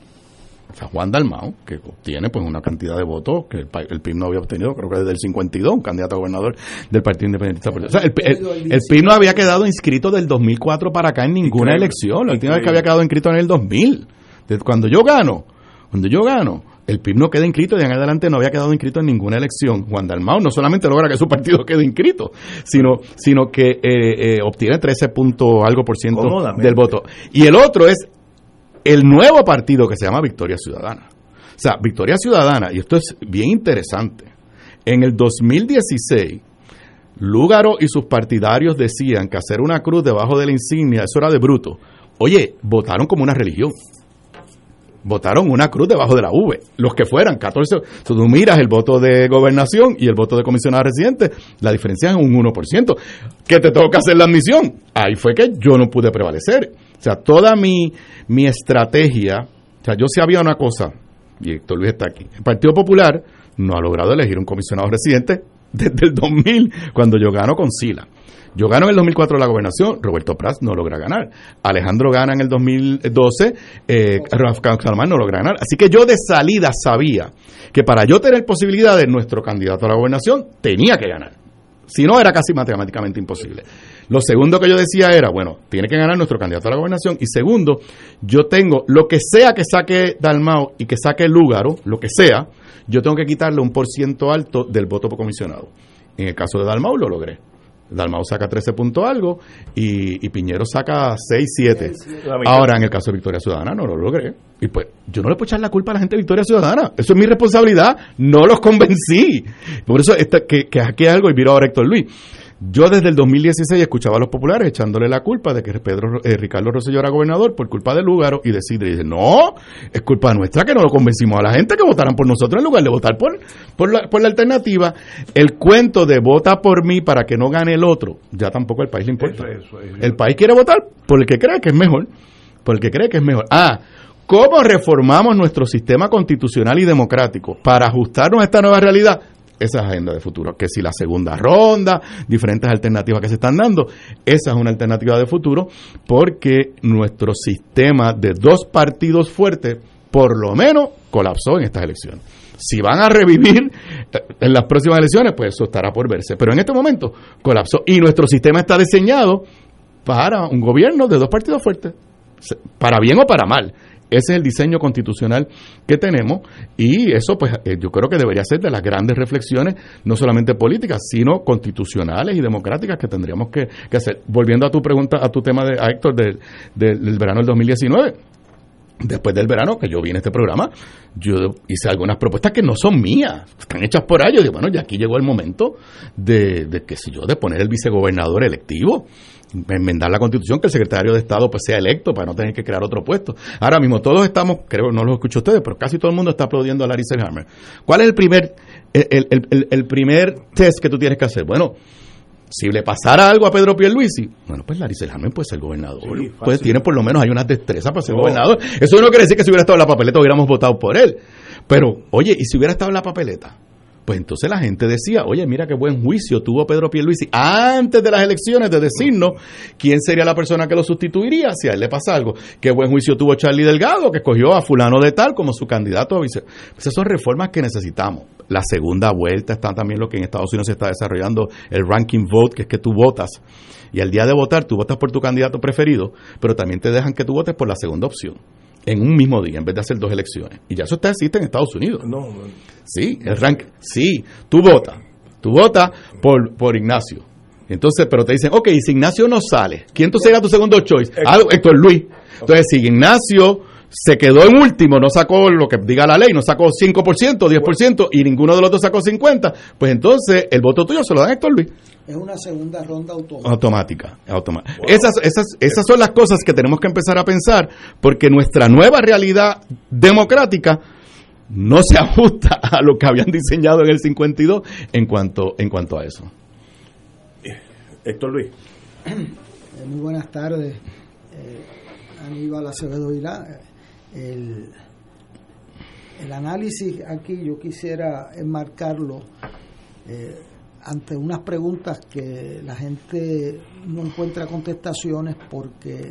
o sea, Juan Dalmau, que obtiene pues una cantidad de votos que el, el PIB no había obtenido, creo que desde el 52, un candidato a gobernador del Partido Independentista. O sea, el, el- el PIB no había quedado inscrito del 2004 para acá en ninguna Increíble, elección. La última vez que había quedado inscrito en el 2000. Desde cuando yo gano, cuando yo gano, el PIB no queda inscrito, de en adelante no había quedado inscrito en ninguna elección. Juan Dalmau no solamente logra que su partido *laughs* quede inscrito, sino, sino que eh, eh, obtiene 13 punto algo por ciento del voto. Y el otro es el nuevo partido que se llama Victoria Ciudadana. O sea, Victoria Ciudadana, y esto es bien interesante, en el 2016, Lúgaro y sus partidarios decían que hacer una cruz debajo de la insignia, eso era de bruto. Oye, votaron como una religión. Votaron una cruz debajo de la V. Los que fueran, 14. Si tú miras el voto de gobernación y el voto de comisionado residente, la diferencia es un 1%. ¿Qué te que hacer la admisión? Ahí fue que yo no pude prevalecer. O sea, toda mi, mi estrategia, o sea, yo sabía una cosa, y Héctor Luis está aquí. El Partido Popular no ha logrado elegir un comisionado residente desde el 2000, cuando yo gano con Sila. Yo gano en el 2004 la gobernación, Roberto Prats no logra ganar. Alejandro gana en el 2012, eh, Rafael Salman no logra ganar. Así que yo de salida sabía que para yo tener posibilidades, nuestro candidato a la gobernación tenía que ganar. Si no, era casi matemáticamente imposible. Lo segundo que yo decía era, bueno, tiene que ganar nuestro candidato a la gobernación. Y segundo, yo tengo, lo que sea que saque Dalmao y que saque Lúgaro, lo que sea, yo tengo que quitarle un por ciento alto del voto por comisionado. En el caso de Dalmau lo logré. Dalmau saca 13 puntos algo y, y Piñero saca 6, 7. La mitad. Ahora, en el caso de Victoria Ciudadana, no lo logré. Y pues, yo no le puedo echar la culpa a la gente de Victoria Ciudadana. Eso es mi responsabilidad. No los convencí. Por eso, esta- que, que aquí algo, y miro ahora a Héctor Luis. Yo desde el 2016 escuchaba a los populares echándole la culpa de que Pedro eh, Ricardo Rosselló era gobernador por culpa de Lúgaro y de Sidre. Y dice, no, es culpa nuestra que no lo convencimos a la gente que votaran por nosotros en lugar de votar por, por, la, por la alternativa. El cuento de vota por mí para que no gane el otro, ya tampoco al país le importa. Eso, eso, eso. El país quiere votar por el que cree que es mejor. Por el que cree que es mejor. Ah, ¿cómo reformamos nuestro sistema constitucional y democrático para ajustarnos a esta nueva realidad? Esa es agenda de futuro. Que si la segunda ronda, diferentes alternativas que se están dando, esa es una alternativa de futuro porque nuestro sistema de dos partidos fuertes, por lo menos, colapsó en estas elecciones. Si van a revivir eh, en las próximas elecciones, pues eso estará por verse. Pero en este momento colapsó y nuestro sistema está diseñado para un gobierno de dos partidos fuertes, para bien o para mal. Ese es el diseño constitucional que tenemos y eso pues eh, yo creo que debería ser de las grandes reflexiones, no solamente políticas, sino constitucionales y democráticas que tendríamos que, hacer. Volviendo a tu pregunta, a tu tema de a Héctor del, del verano del 2019. después del verano que yo vi en este programa, yo hice algunas propuestas que no son mías, están hechas por ellos. Y bueno, ya aquí llegó el momento de, de que si yo, de poner el vicegobernador electivo, enmendar la constitución, que el secretario de Estado pues sea electo para no tener que crear otro puesto. Ahora mismo todos estamos, creo, no lo escucho ustedes, pero casi todo el mundo está aplaudiendo a Larry Selhammer. ¿Cuál es el primer, el, el, el, el primer test que tú tienes que hacer? Bueno, si le pasara algo a Pedro Pierluisi, bueno, pues Larry Selhammer puede ser gobernador. pues tiene por lo menos, hay unas destrezas para ser Oh. gobernador. Eso no quiere decir que si hubiera estado en la papeleta hubiéramos votado por él. Pero, oye, ¿y si hubiera estado en la papeleta? Pues entonces la gente decía, oye, mira qué buen juicio tuvo Pedro Pierluisi antes de las elecciones de decirnos quién sería la persona que lo sustituiría si a él le pasa algo. Qué buen juicio tuvo Charlie Delgado, que escogió a fulano de tal como su candidato a vice. Pues esas son reformas que necesitamos. La segunda vuelta está también lo que en Estados Unidos se está desarrollando, el ranking vote, que es que tú votas. Y al día de votar, tú votas por tu candidato preferido, pero también te dejan que tú votes por la segunda opción en un mismo día, en vez de hacer dos elecciones. Y ya eso está existe en Estados Unidos. No, Sí, el rank, sí, tú votas, tú votas por, por Ignacio. Entonces, pero te dicen, ok, si Ignacio no sale, ¿quién entonces era tu segundo choice? Ah, Héctor Luis. Entonces, si Ignacio se quedó en último, no sacó lo que diga la ley, no sacó 5%, 10% y ninguno de los dos sacó 50%, pues entonces el voto tuyo se lo da a Héctor Luis. Es una segunda ronda automática. Automática, automática. Esas, esas, esas son las cosas que tenemos que empezar a pensar porque nuestra nueva realidad democrática no se *laughs* ajusta a lo que habían diseñado en el 52 en cuanto, en cuanto a eso. Héctor Luis. Eh, muy buenas tardes, eh, Aníbal Acevedo Vilá. El, el análisis aquí yo quisiera enmarcarlo eh, ante unas preguntas que la gente no encuentra contestaciones porque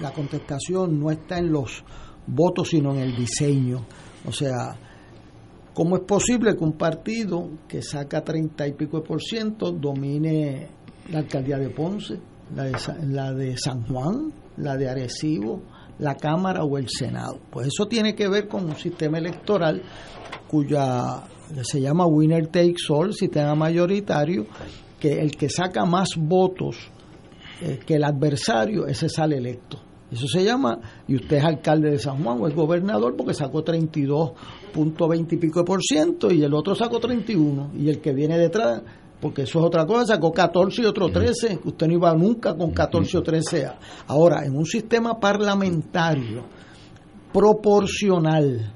la contestación no está en los votos sino en el diseño. O sea, ¿cómo es posible que un partido que saca treinta y pico de por ciento domine la alcaldía de Ponce, la de, la de San Juan, la de Arecibo, la Cámara o el Senado? Pues eso tiene que ver con un sistema electoral cuya se llama winner takes all, sistema mayoritario, que el que saca más votos eh, que el adversario, ese sale electo. Eso se llama, y usted es alcalde de San Juan o es gobernador porque sacó 32.20 y pico de por ciento y el otro sacó 31 y el que viene detrás, porque eso es otra cosa, sacó 14 y otro 13, que usted no iba nunca con 14 o 13. a- Ahora, en un sistema parlamentario proporcional,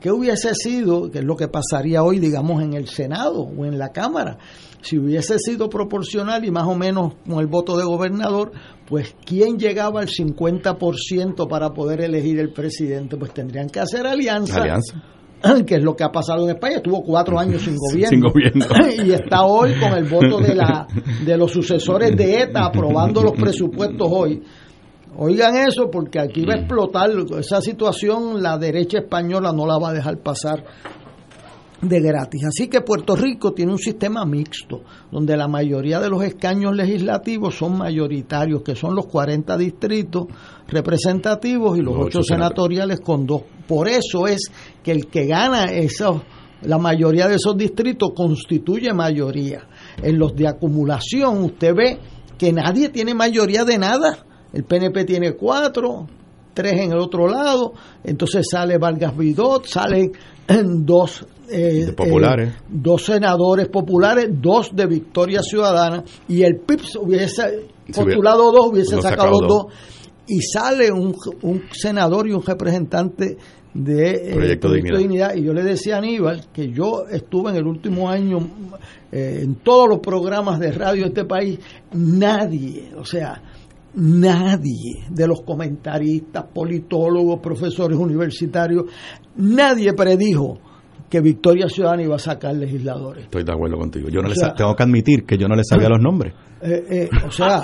¿Qué hubiese sido, que es lo que pasaría hoy, digamos, en el Senado o en la Cámara? Si hubiese sido proporcional y más o menos con el voto de gobernador, pues ¿quién llegaba al 50% para poder elegir el presidente? Pues tendrían que hacer alianza. Alianza. *clears throat* Que es lo que ha pasado en España. Estuvo cuatro años sin gobierno. *laughs* Sin gobierno. *laughs* y está hoy con el voto de, la, de los sucesores de ETA aprobando los presupuestos hoy. Oigan eso porque aquí va a explotar esa situación, la derecha española no la va a dejar pasar de gratis. Así que Puerto Rico tiene un sistema mixto, donde la mayoría de los escaños legislativos son mayoritarios, que son los 40 distritos representativos y los, Los 8 ocho senatoriales con dos. Por eso es que el que gana esos, la mayoría de esos distritos constituye mayoría. En los de acumulación usted ve que nadie tiene mayoría de nada. El PNP tiene cuatro, tres en el otro lado, entonces sale Vargas Vidot, salen *clears throat* dos eh, De populares. eh, dos senadores populares, dos de Victoria Ciudadana, y el PIPS hubiese postulado dos, hubiese sacado dos. dos, y sale un, un senador y un representante de eh, Proyecto Dignidad. Y yo le decía a Aníbal que yo estuve en el último año eh, en todos los programas de radio de este país, nadie, o sea, nadie de los comentaristas, politólogos, profesores universitarios, nadie predijo que Victoria Ciudadana iba a sacar legisladores. Estoy de acuerdo contigo. Yo no O sea- tengo que admitir que yo no le sabía los nombres. Eh, eh, o sea,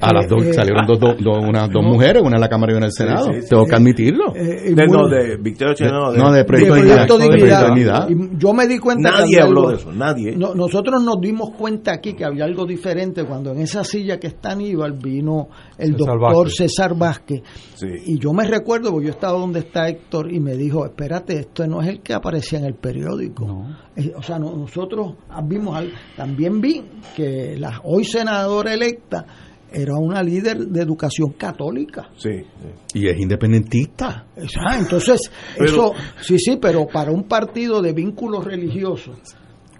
A las eh, dos eh, salieron dos, dos, dos- unas dos no. mujeres, una en la Cámara y una en el Senado. sí, sí. tengo que admitirlo. eh, De, muy- no, de Victoria Ciudadana, no, de de Proyecto Proyecto Dignidad. Dignidad. De Dignidad. Y yo me di cuenta Nadie habló algo- de eso, nadie. No, nosotros nos dimos cuenta aquí que había algo diferente cuando en esa silla que está Aníbal vino el César doctor Vázquez. César Vázquez. Sí. Y yo me recuerdo, porque yo estaba donde está Héctor y me dijo, espérate, esto no es el que aparecía en el periódico. Eh, O sea, no- nosotros vimos, al- también vi que la hoy senadora electa era una líder de educación católica. Sí. Y es independentista. Ah, entonces, eso, sí, sí, pero para un partido de vínculos religiosos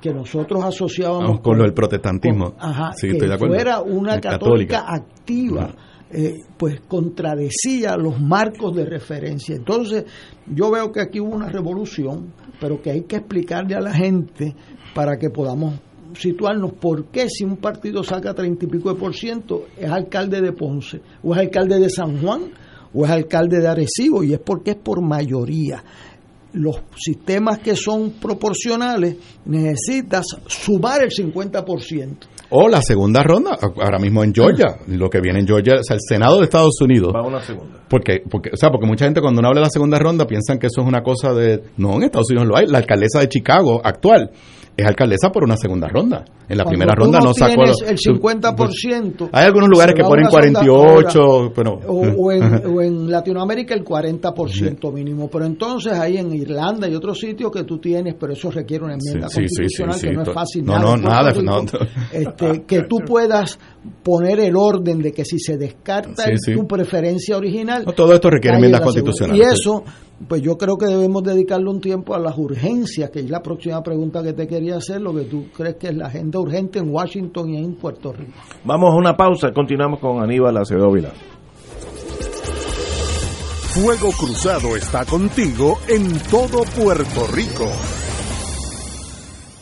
que nosotros asociábamos con, lo del protestantismo. ajá, sí, que estoy de acuerdo. fuera una católica, activa, eh, pues contradecía los marcos de referencia. Entonces, yo veo que aquí hubo una revolución, pero que hay que explicarle a la gente para que podamos situarnos por qué si un partido saca treinta y pico de por ciento es alcalde de Ponce, o es alcalde de San Juan, o es alcalde de Arecibo, y es porque es por mayoría los sistemas que son proporcionales necesitas sumar el 50%. O la segunda ronda, ahora mismo en Georgia, lo que viene en Georgia, o sea, el Senado de Estados Unidos. Vamos a una segunda. Porque, porque, o sea, porque mucha gente cuando uno habla de la segunda ronda piensan que eso es una cosa de... No, en Estados Unidos lo hay. La alcaldesa de Chicago actual es alcaldesa por una segunda ronda. En la Cuando primera ronda no, sacó... el 50%. Hay algunos lugares que ponen una segunda 48, hora, pero... O, o en, *laughs* o en Latinoamérica el 40% mínimo. Pero entonces ahí en Irlanda y otros sitios que tú tienes, pero eso requiere una enmienda Sí, constitucional sí, que no es fácil. No, nada no, nada, Rico, no. este, que tú puedas poner el orden de que si se descarta tu preferencia original. Todo esto requiere enmiendas constitucionales, Y eso, pues yo creo que debemos dedicarle un tiempo a las urgencias, que es la próxima pregunta que te quería hacer, lo que tú crees que es la agenda urgente en Washington y en Puerto Rico. Vamos a una pausa, continuamos con Aníbal Acevedo Vilá. Fuego Cruzado está contigo en todo Puerto Rico.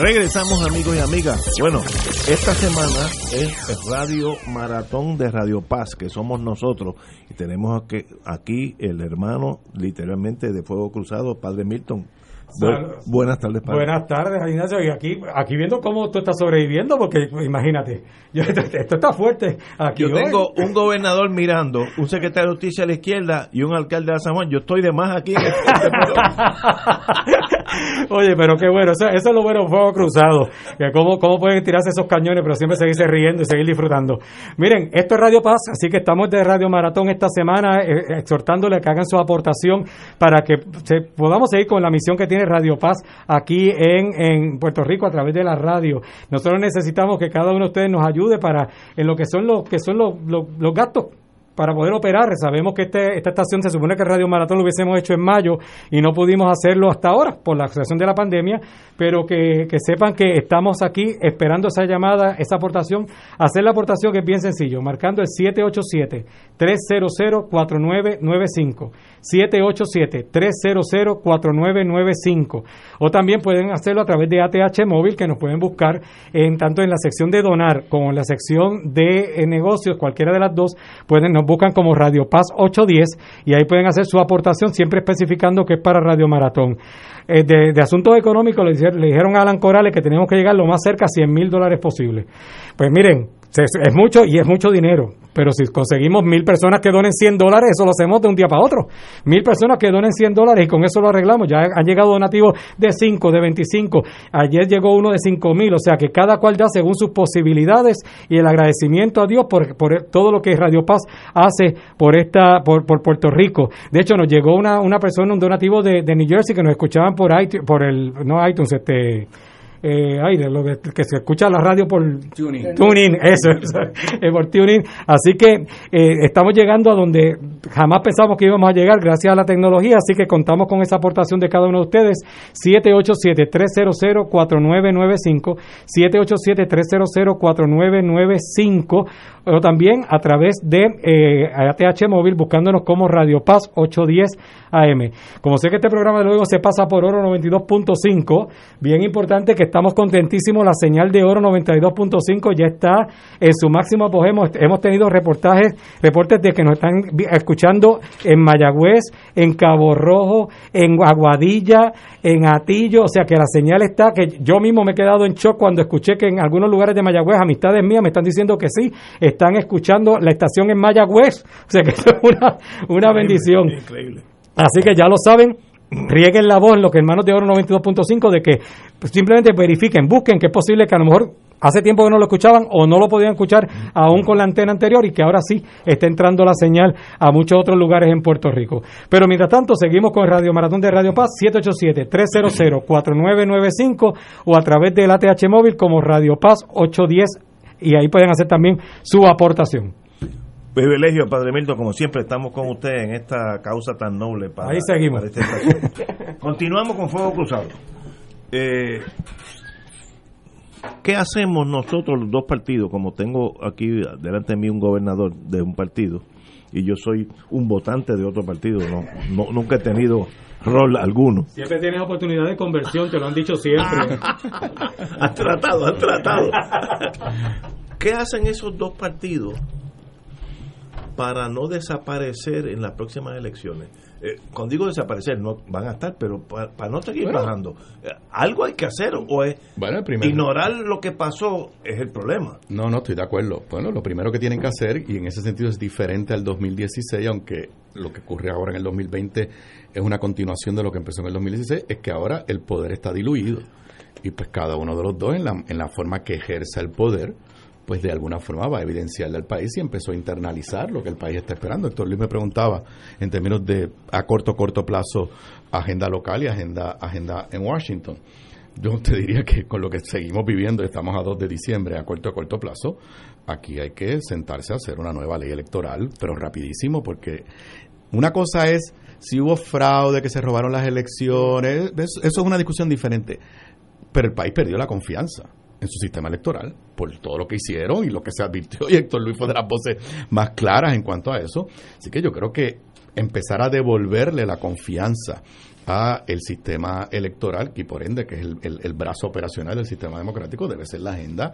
Regresamos amigos y amigas. Bueno, esta semana es Radio Maratón de Radio Paz, que somos nosotros. Y tenemos aquí, el hermano literalmente de Fuego Cruzado, Padre Milton. Bu- buenas tardes, Padre. Buenas tardes, Ignacio. Y aquí, aquí viendo cómo tú estás sobreviviendo, porque imagínate, *laughs* yo- esto, esto está fuerte. Aquí Yo hoy. tengo un gobernador mirando, un secretario de justicia a la izquierda y un alcalde de San Juan. Yo estoy de más aquí. en este *laughs* Oye, pero qué bueno, eso, eso es lo bueno Fuego Cruzado, que cómo, cómo pueden tirarse esos cañones, pero siempre seguirse riendo y seguir disfrutando. Miren, esto es Radio Paz, así que estamos de Radio Maratón esta semana, eh, exhortándole a que hagan su aportación para que podamos seguir con la misión que tiene Radio Paz aquí en, en Puerto Rico a través de la radio. Nosotros necesitamos que cada uno de ustedes nos ayude para en lo que son los que son los, los gastos para poder operar. Sabemos que este, esta estación se supone que Radio Maratón lo hubiésemos hecho en mayo y no pudimos hacerlo hasta ahora por la situación de la pandemia, pero que, que sepan que estamos aquí esperando esa llamada, esa aportación. Hacer la aportación es bien sencillo, marcando el 787-300-4995. 787-300-4995. O también pueden hacerlo a través de ATH Móvil, que nos pueden buscar en tanto en la sección de donar como en la sección de eh, negocios, cualquiera de las dos, pueden buscan como Radio Paz 810 y ahí pueden hacer su aportación, siempre especificando que es para Radio Maratón. eh, de, asuntos económicos le, dijeron- a Alan Corales que teníamos que llegar lo más cerca a 100 mil dólares posible. Pues miren, es mucho y es mucho dinero, pero si conseguimos mil personas que donen 100 dólares, eso lo hacemos de un día para otro. Mil personas que donen 100 dólares y con eso lo arreglamos. Ya han llegado donativos de 5, de 25. Ayer llegó uno de 5 mil, o sea que cada cual da según sus posibilidades y el agradecimiento a Dios por, por todo lo que Radio Paz hace por esta por, por Puerto Rico. De hecho, nos llegó una, una persona, un donativo de, de New Jersey que nos escuchaban por iTunes, por el, no iTunes, este eh, ay, de lo que, que se escucha la radio por tuning, eso, eso, eh, por tuning. Así que eh, estamos llegando a donde jamás pensamos que íbamos a llegar gracias a la tecnología, así que contamos con esa aportación de cada uno de ustedes. 787-300-4995, 787-300-4995, o también a través de eh, ATH Móvil, buscándonos como Radio Paz 810 AM. Como sé que este programa luego se pasa por Oro 92.5, bien importante que estamos contentísimos, la señal de Oro 92.5 ya está en su máximo apogeo. Hemos, hemos tenido reportajes, reportes de que nos están escuchando en Mayagüez, en Cabo Rojo, en Aguadilla, en Atillo, o sea que la señal está, que yo mismo me he quedado en shock cuando escuché que en algunos lugares de Mayagüez, amistades mías me están diciendo que sí, están escuchando la estación en Mayagüez, o sea que eso es una, una bendición. Increíble. Así que ya lo saben, rieguen la voz en los que hermanos de oro 92.5 de que pues, simplemente verifiquen, busquen que es posible que a lo mejor hace tiempo que no lo escuchaban o no lo podían escuchar aún con la antena anterior y que ahora sí está entrando la señal a muchos otros lugares en Puerto Rico. Pero mientras tanto, seguimos con Radio Maratón de Radio Paz 787-300-4995 o a través del ATH móvil como Radio Paz 810 y ahí pueden hacer también su aportación. Privilegio, Padre Milton, como siempre estamos con usted en esta causa tan noble para, Ahí seguimos. para. Continuamos con Fuego Cruzado. Eh, ¿Qué hacemos nosotros los dos partidos? Como tengo aquí delante de mí un gobernador de un partido y yo soy un votante de otro partido, no, no- nunca he tenido rol alguno. Siempre tienes oportunidad de conversión, te lo han dicho siempre. *laughs* han tratado, han tratado. ¿Qué hacen esos dos partidos para no desaparecer en las próximas elecciones? Eh, cuando digo desaparecer, no van a estar, pero pa- para, no seguir Bueno. bajando, eh, algo hay que hacer o es Bueno, ignorar lo que pasó es el problema. No, no, estoy de acuerdo. Bueno, lo primero que tienen que hacer, y en ese sentido es diferente al 2016, aunque lo que ocurre ahora en el 2020 es una continuación de lo que empezó en el 2016, es que ahora el poder está diluido. Y pues cada uno de los dos, en la, en la forma que ejerza el poder, pues de alguna forma va a evidenciarle al país y empezó a internalizar lo que el país está esperando. Héctor Luis me preguntaba en términos de a corto, corto plazo, agenda local y agenda, agenda en Washington. Yo te diría que con lo que seguimos viviendo, estamos a 2 de diciembre, a corto corto plazo, aquí hay que sentarse a hacer una nueva ley electoral, pero rapidísimo, porque una cosa es si hubo fraude, que se robaron las elecciones, eso es una discusión diferente, pero el país perdió la confianza en su sistema electoral por todo lo que hicieron y lo que se advirtió y Héctor Luis fue de las voces más claras en cuanto a eso. Así que yo creo que empezar a devolverle la confianza a el sistema electoral y por ende que es el, el- brazo operacional del sistema democrático debe ser la agenda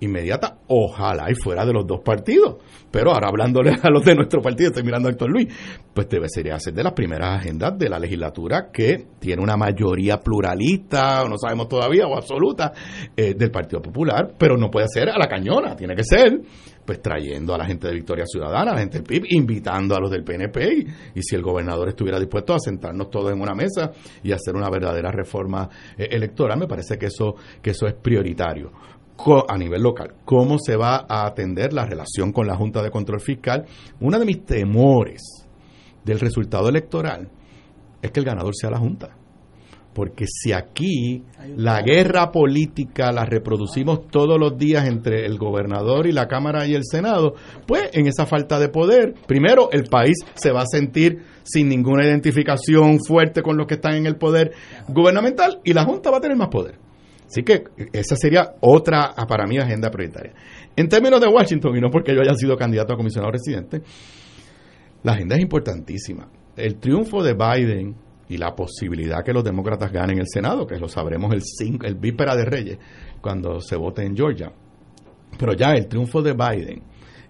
inmediata ojalá y fuera de los dos partidos. Pero ahora hablándole a los de nuestro partido estoy mirando a Héctor Luis pues debe ser ser de las primeras agendas de la legislatura que tiene una mayoría pluralista o no sabemos todavía o absoluta eh, del Partido Popular pero no puede ser a la cañona tiene que ser pues trayendo a la gente de Victoria Ciudadana, a la gente del PIB, invitando a los del PNP y, si el gobernador estuviera dispuesto a sentarnos todos en una mesa y hacer una verdadera reforma eh, electoral, me parece que eso, que eso es prioritario. A nivel local, ¿cómo se va a atender la relación con la Junta de Control Fiscal? Uno de mis temores del resultado electoral es que el ganador sea la Junta. Porque si aquí la guerra política la reproducimos todos los días entre el gobernador y la Cámara y el Senado, pues en esa falta de poder, primero el país se va a sentir sin ninguna identificación fuerte con los que están en el poder gubernamental y la Junta va a tener más poder. Así que esa sería otra, ah, para mí, agenda prioritaria. En términos de Washington, y no porque yo haya sido candidato a comisionado residente, la agenda es importantísima. El triunfo de Biden y la posibilidad que los demócratas ganen el Senado, que lo sabremos el, cinco- el víspera de Reyes, cuando se vote en Georgia. Pero ya el triunfo de Biden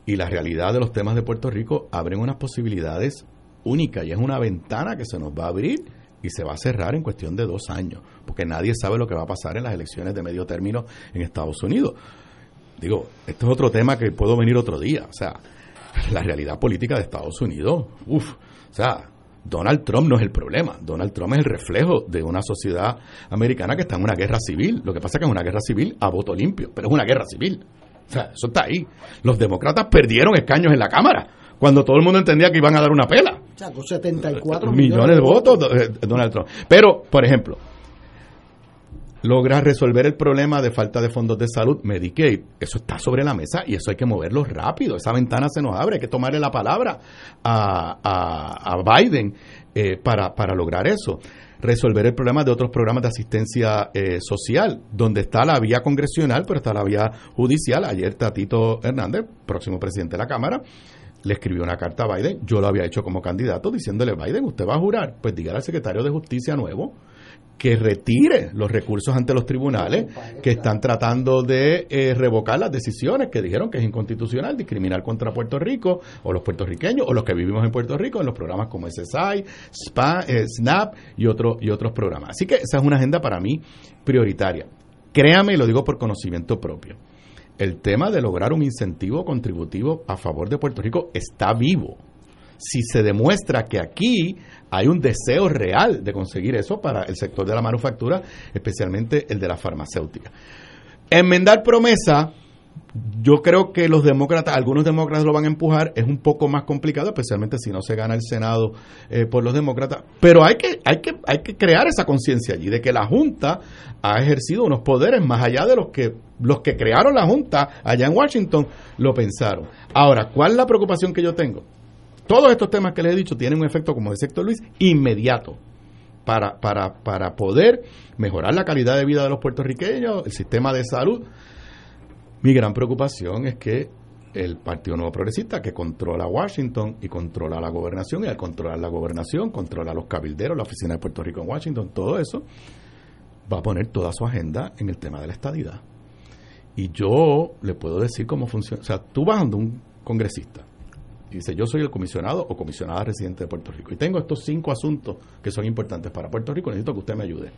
y la realidad de los temas de Puerto Rico abren unas posibilidades únicas y es una ventana que se nos va a abrir y se va a cerrar en cuestión de dos años, porque nadie sabe lo que va a pasar en las elecciones de medio término en Estados Unidos. Digo, esto es otro tema que puedo venir otro día. O sea, la realidad política de Estados Unidos, uff, o sea, Donald Trump no es el problema. Donald Trump es el reflejo de una sociedad americana que está en una guerra civil. Lo que pasa es que es una guerra civil a voto limpio, pero es una guerra civil. O sea, eso está ahí. Los demócratas perdieron escaños en la Cámara cuando todo el mundo entendía que iban a dar una pela. O sea, con 74 millones de votos eh, Donald Trump. Pero, por ejemplo, logra resolver el problema de falta de fondos de salud, Medicaid, eso está sobre la mesa y eso hay que moverlo rápido. Esa ventana se nos abre, hay que tomarle la palabra a, a, Biden eh, para, para lograr eso. Resolver el problema de otros programas de asistencia eh, social, donde está la vía congresional, pero está la vía judicial. Ayer Tatito Hernández, próximo presidente de la Cámara, le escribió una carta a Biden, yo lo había hecho como candidato, diciéndole, Biden, ¿usted va a jurar? Pues dígale al secretario de Justicia nuevo que retire los recursos ante los tribunales que están tratando de eh, revocar las decisiones que dijeron que es inconstitucional discriminar contra Puerto Rico o los puertorriqueños o los que vivimos en Puerto Rico en los programas como SSI, SPA, eh, SNAP y, otro, y otros programas. Así que esa es una agenda para mí prioritaria. Créame, y lo digo por conocimiento propio, el tema de lograr un incentivo contributivo a favor de Puerto Rico está vivo si se demuestra que aquí hay un deseo real de conseguir eso para el sector de la manufactura, especialmente el de la farmacéutica. Enmendar promesa, yo creo que los demócratas, algunos demócratas lo van a empujar, es un poco más complicado, especialmente si no se gana el Senado eh, por los demócratas, pero hay que, hay que, hay que crear esa conciencia allí de que la Junta ha ejercido unos poderes más allá de los que los que crearon la Junta allá en Washington lo pensaron. Ahora, ¿cuál es la preocupación que yo tengo? Todos estos temas que les he dicho tienen un efecto, como decía Héctor Luis, inmediato para, para, para poder mejorar la calidad de vida de los puertorriqueños, el sistema de salud. Mi gran preocupación es que el Partido Nuevo Progresista, que controla Washington y controla la gobernación, y al controlar la gobernación, controla los cabilderos, la oficina de Puerto Rico en Washington, todo eso, va a poner toda su agenda en el tema de la estadidad. Y yo le puedo decir cómo funciona. O sea, tú vas a un congresista dice, yo soy el comisionado o comisionada residente de Puerto Rico y tengo estos cinco asuntos que son importantes para Puerto Rico, necesito que usted me ayude.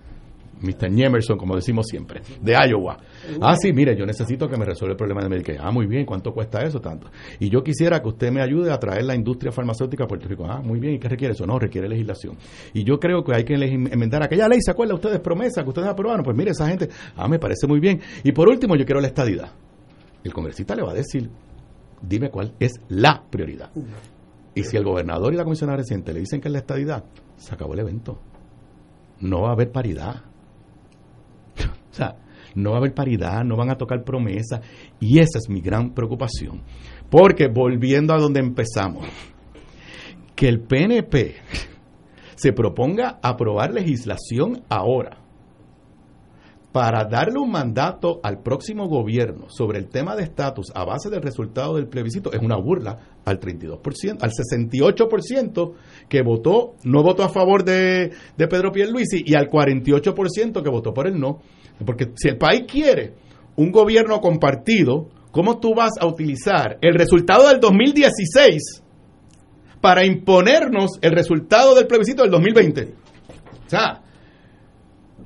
Mr. Nemerson, como decimos siempre, de Iowa. Ah, sí, mire, yo necesito que me resuelva el problema de Medicare. Ah, muy bien, ¿cuánto cuesta eso? Tanto. Y yo quisiera que usted me ayude a traer la industria farmacéutica a Puerto Rico. Ah, muy bien, ¿y qué requiere eso? No, requiere legislación. Y yo creo que hay que enmendar aquella ley, ¿se acuerda ustedes promesa que ustedes aprobaron? Pues mire, esa gente, ah, me parece muy bien. Y por último, yo quiero la estadidad. El congresista le va a decir, dime cuál es la prioridad. Y si el gobernador y la comisionada reciente le dicen que es la estadidad, se acabó el evento. No va a haber paridad. *laughs* o sea, no va a haber paridad, no van a tocar promesas. Y esa es mi gran preocupación. Porque volviendo a donde empezamos, que el PNP *laughs* se proponga aprobar legislación ahora para darle un mandato al próximo gobierno sobre el tema de estatus a base del resultado del plebiscito es una burla al 32%, al 68% que votó, no votó a favor de, de Pedro Pierluisi y al 48% que votó por el no. Porque si el país quiere un gobierno compartido, ¿cómo tú vas a utilizar el resultado del 2016 para imponernos el resultado del plebiscito del 2020? O sea,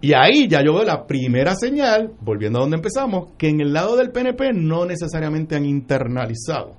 y ahí ya yo veo la primera señal, volviendo a donde empezamos, que en el lado del PNP no necesariamente han internalizado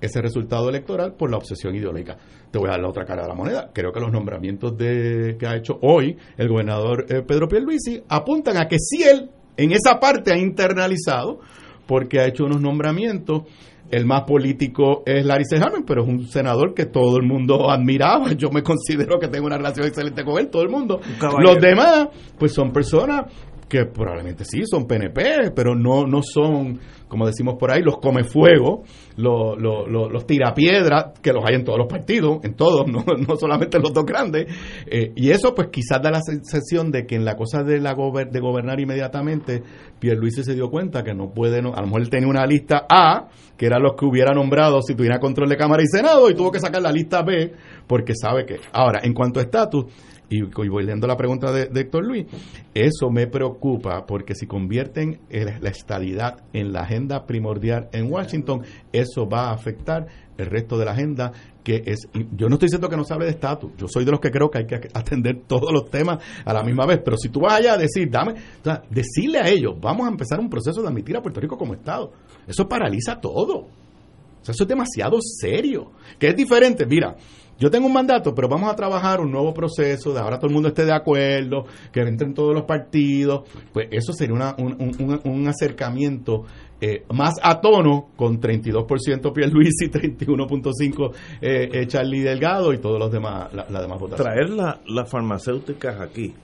ese resultado electoral por la obsesión ideológica. Te voy a dar la otra cara de la moneda. Creo que los nombramientos de, que ha hecho hoy el gobernador eh, Pedro Pierluisi apuntan a que sí él en esa parte ha internalizado porque ha hecho unos nombramientos el más político es Larry Sejamen, pero es un senador que todo el mundo *laughs* admiraba. Yo me considero que tengo una relación excelente con él, todo el mundo. Los demás, pues son personas que probablemente sí son PNP, pero no, no son, como decimos por ahí, los come fuego, los, los, los, tirapiedras, que los hay en todos los partidos, en todos, *laughs* no, no solamente en los dos grandes. Eh, y eso, pues quizás da la sensación de que en la cosa de, la de gobernar inmediatamente, Pierluisi se dio cuenta que no puede, a lo mejor él tenía una lista A, que era los que hubiera nombrado si tuviera control de Cámara y Senado, y tuvo que sacar la lista B, porque sabe que. Ahora, en cuanto a estatus, Y, y volviendo a la pregunta de, de Héctor Luis, eso me preocupa porque si convierten el- la estabilidad en la agenda primordial en Washington, eso va a afectar el resto de la agenda que es, yo no estoy diciendo que no se hable de estatus, yo soy de los que creo que hay que atender todos los temas a la misma vez, pero si tú vas allá a decir, dame, o sea, decirle a ellos, vamos a empezar un proceso de admitir a Puerto Rico como Estado, eso paraliza todo. O sea, eso es demasiado serio. Que es diferente, mira, yo tengo un mandato, pero vamos a trabajar un nuevo proceso, de ahora todo el mundo esté de acuerdo, que entren todos los partidos. Pues eso sería una- un, acercamiento eh, más a tono con 32% Pierluisi, 31.5% eh, eh, Charlie Delgado y todos los demás, la, la demás votaciones. Traer la- las farmacéuticas aquí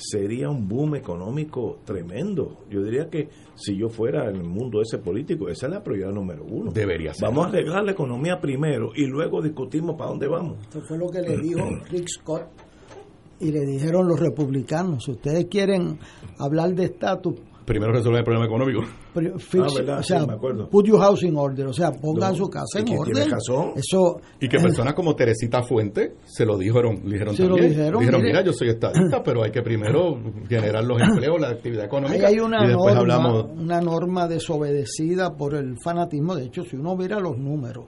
sería un boom económico tremendo. Yo diría que si yo fuera en el mundo ese político, esa es la prioridad número uno. Debería ser. Vamos a arreglar la economía primero y luego discutimos para dónde vamos. Esto fue lo que le dijo *clears throat* Rick Scott y le dijeron los republicanos, si ustedes quieren hablar de estatus, Primero resolver el problema económico. fix- Ah, verdad, o sea, sí, me acuerdo. put your house in order, o sea, pongan No, su casa en que tiene orden. razón. Eso Y que personas como Teresita Fuente se lo dijeron, dijeron Se lo también. dijeron, mire. mira, yo soy estadista, pero hay que primero generar los empleos, la actividad Ahí económica. hay una y después norma, hablamos. una norma desobedecida por el fanatismo. De hecho, si uno mira los números,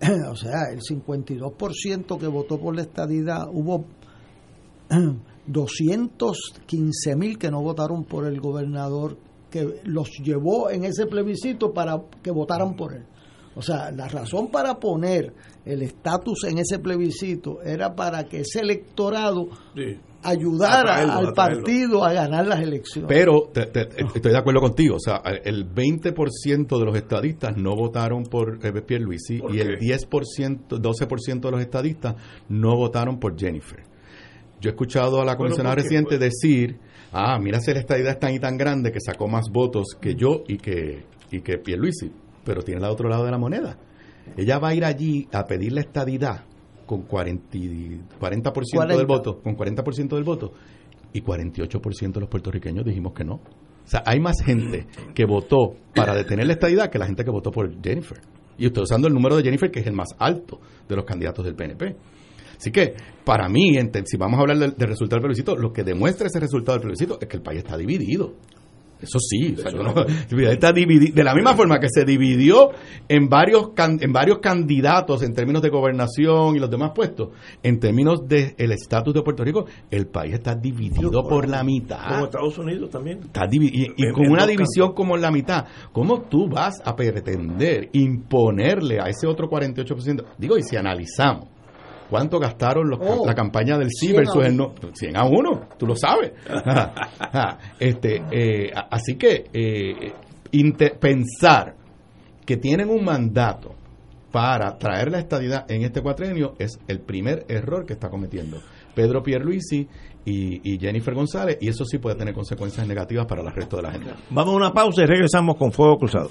*clears throat* o sea, el 52% que votó por la estadidad, hubo *clears throat* 215 mil que no votaron por el gobernador, que los llevó en ese plebiscito para que votaran por él. O sea, la razón para poner el estatus en ese plebiscito era para que ese electorado ayudara Atraerlo, al atraerlo. partido a ganar las elecciones. Pero te- te- estoy de acuerdo contigo. O sea, el 20% de los estadistas no votaron por eh, Pierluisi ¿Por y el qué? 10%, 12% de los estadistas no votaron por Jennifer. Yo he escuchado a la comisionada reciente decir, ah, mira si la estadidad es tan y tan grande que sacó más votos que yo y que, y que Pierluisi, pero tiene el otro lado de la moneda. Ella va a ir allí a pedir la estadidad con 40, y- 40% del 40. voto, con 40% del voto y 48% de los puertorriqueños dijimos que no. O sea, hay más gente que votó para detener la estadidad que la gente que votó por Jennifer. Y estoy usando el número de Jennifer, que es el más alto de los candidatos del PNP. Así que, para mí, si vamos a hablar del, del resultado del plebiscito, lo que demuestra ese resultado del plebiscito es que el país está dividido. Eso sí, o sea, yo no- está dividi- de la misma forma que se dividió en varios can- en varios candidatos en términos de gobernación y los demás puestos, en términos del estatus de Puerto Rico, el país está dividido por la mitad. Como Estados Unidos también. Está y, y con una división como en la mitad, ¿cómo tú vas a pretender imponerle a ese otro 48%? Digo, y si analizamos cuánto gastaron los- Oh, la campaña del sí 100 a versus el no, 100 a 1, tú lo sabes. *laughs* este, eh, así que eh, pensar que tienen un mandato para traer la estadidad en este cuatrenio es el primer error que está cometiendo Pedro Pierluisi y, y Jennifer González y eso sí puede tener consecuencias negativas para el resto de la gente. Vamos a una pausa y regresamos con Fuego Cruzado.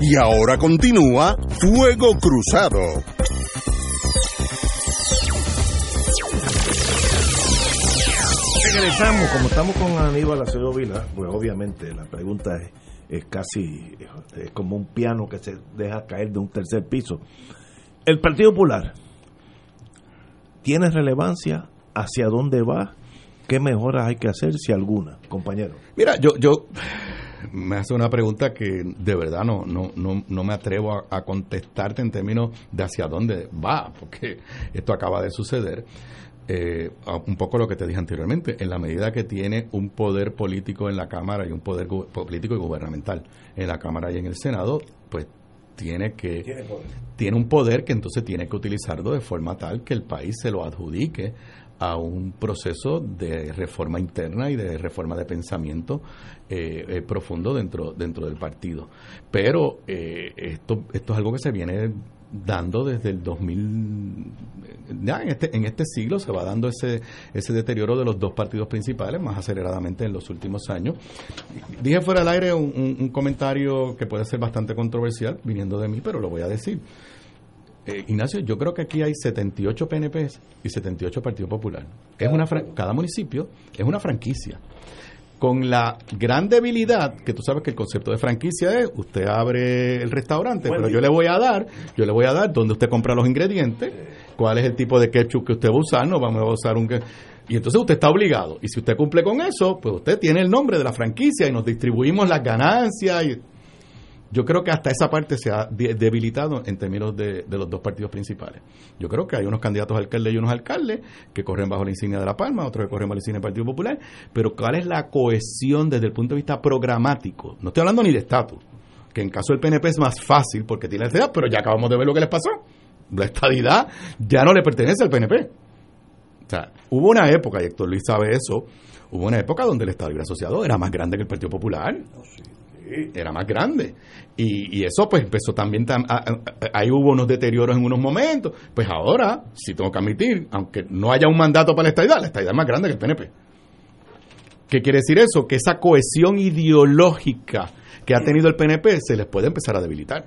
Y ahora continúa Fuego Cruzado. Regresamos, como estamos con Aníbal Acevedo Vila, pues obviamente la pregunta es, es casi es como un piano que se deja caer de un tercer piso. El Partido Popular tiene relevancia hacia dónde va, qué mejoras hay que hacer, si alguna, compañero. Mira, yo, yo me hace una pregunta que de verdad no, no, no, no me atrevo a, a contestarte en términos de hacia dónde va, porque esto acaba de suceder. Eh, un poco lo que te dije anteriormente, en la medida que tiene un poder político en la Cámara y un poder político y gubernamental en la Cámara y en el Senado, pues tiene que tiene un poder que entonces tiene que utilizarlo de forma tal que el país se lo adjudique a un proceso de reforma interna y de reforma de pensamiento eh, eh, profundo dentro dentro del partido. Pero eh, esto esto es algo que se viene dando desde el 2000 ya en este en este siglo se va dando ese ese deterioro de los dos partidos principales más aceleradamente en los últimos años dije fuera del aire un, un- un comentario que puede ser bastante controversial viniendo de mí pero lo voy a decir Eh, Ignacio, yo creo que aquí hay 78 PNPs y 78 Partido Popular. Es una cada municipio es una franquicia. Con la gran debilidad, que tú sabes que el concepto de franquicia es, usted abre el restaurante, pero yo le voy a dar, yo le voy a dar donde usted compra los ingredientes, cuál es el tipo de ketchup que usted va a usar, no vamos a usar un... Y entonces usted está obligado. Y si usted cumple con eso, pues usted tiene el nombre de la franquicia y nos distribuimos las ganancias. Y, yo creo que hasta esa parte se ha de- debilitado en términos de, de los dos partidos principales. Yo creo que hay unos candidatos a alcalde y unos alcaldes que corren bajo la insignia de La Palma, otros que corren bajo la insignia del Partido Popular, pero ¿cuál es la cohesión desde el punto de vista programático? No estoy hablando ni de estatus, que en caso del PNP es más fácil porque tiene la estadidad, pero ya acabamos de ver lo que les pasó. La estadidad ya no le pertenece al PNP. O sea, hubo una época, y Héctor Luis sabe eso, hubo una época donde el Estado Libre Asociado era más grande que el Partido Popular era más grande. Y, eso pues empezó también, ahí hubo unos deterioros en unos momentos. Pues ahora, si tengo que admitir, aunque no haya un mandato para la estadidad, la estadidad es más grande que el PNP. ¿Qué quiere decir eso? Que esa cohesión ideológica que ha tenido el PNP se les puede empezar a debilitar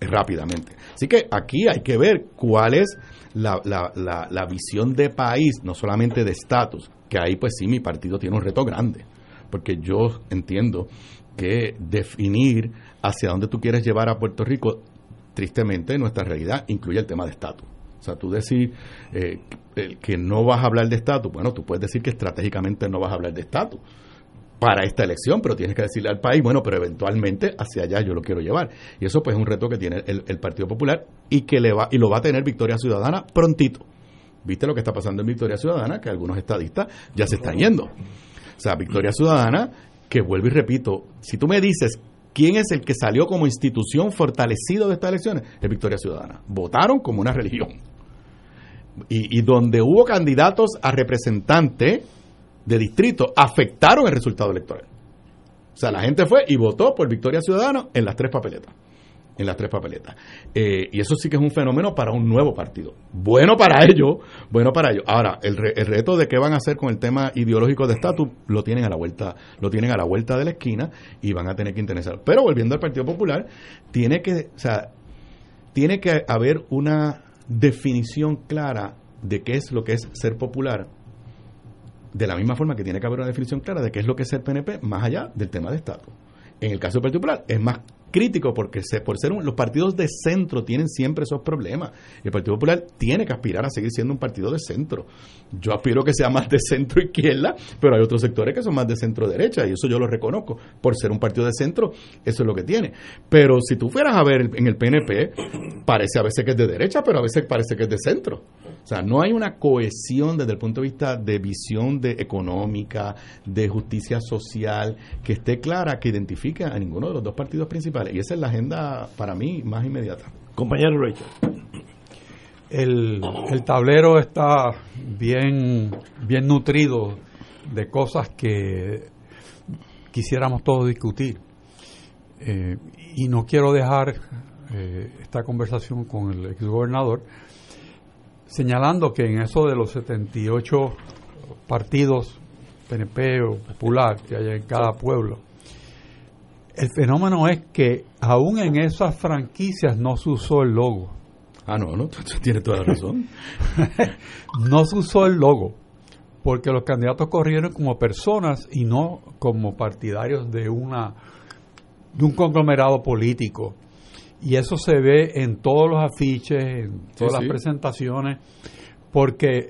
rápidamente. Así que aquí hay que ver cuál es la, la, la, la visión de país, no solamente de estatus, que ahí pues sí mi partido tiene un reto grande, porque yo entiendo que definir hacia dónde tú quieres llevar a Puerto Rico, tristemente nuestra realidad incluye el tema de estatus. O sea, tú decir eh, que no vas a hablar de estatus, bueno, tú puedes decir que estratégicamente no vas a hablar de estatus para esta elección, pero tienes que decirle al país, bueno, pero eventualmente hacia allá yo lo quiero llevar. Y eso pues es un reto que tiene el, el Partido Popular y que le va y lo va a tener Victoria Ciudadana prontito. ¿Viste lo que está pasando en Victoria Ciudadana? Que algunos estadistas ya se están yendo. O sea, Victoria Ciudadana, que vuelvo y repito, si tú me dices quién es el que salió como institución fortalecido de estas elecciones, es Victoria Ciudadana. Votaron como una religión. Y, donde hubo candidatos a representante de distrito, afectaron el resultado electoral. O sea, la gente fue y votó por Victoria Ciudadana en las tres papeletas. En las tres papeletas. Eh, y eso sí que es un fenómeno para un nuevo partido. Bueno para ellos, bueno para ellos. Ahora, el, re- el reto de qué van a hacer con el tema ideológico de estatus lo tienen a la vuelta, lo tienen a la vuelta de la esquina y van a tener que interesar. Pero volviendo al Partido Popular, tiene que, o sea, tiene que haber una definición clara de qué es lo que es ser popular de la misma forma que tiene que haber una definición clara de qué es lo que es ser PNP más allá del tema de estatus. En el caso del Partido Popular es más crítico porque se, por ser un, los partidos de centro tienen siempre esos problemas. El Partido Popular tiene que aspirar a seguir siendo un partido de centro. Yo aspiro que sea más de centro izquierda, pero hay otros sectores que son más de centro derecha y eso yo lo reconozco. Por ser un partido de centro, eso es lo que tiene. Pero si tú fueras a ver en el PNP, parece a veces que es de derecha, pero a veces parece que es de centro. O sea, no hay una cohesión desde el punto de vista de visión de económica, de justicia social, que esté clara, que identifique a ninguno de los dos partidos principales. Y esa es la agenda para mí más inmediata. Compañero Rachel. El, el tablero está bien, bien nutrido de cosas que quisiéramos todos discutir. Eh, y no quiero dejar eh, esta conversación con el exgobernador señalando que en eso de los 78 partidos PNP o Popular que hay en cada pueblo, el fenómeno es que aún en esas franquicias no se usó el logo. Ah, no, no, *laughs* tienes toda la razón. *laughs* no se usó el logo, porque los candidatos corrieron como personas y no como partidarios de una de un conglomerado político. Y eso se ve en todos los afiches, en todas las presentaciones, porque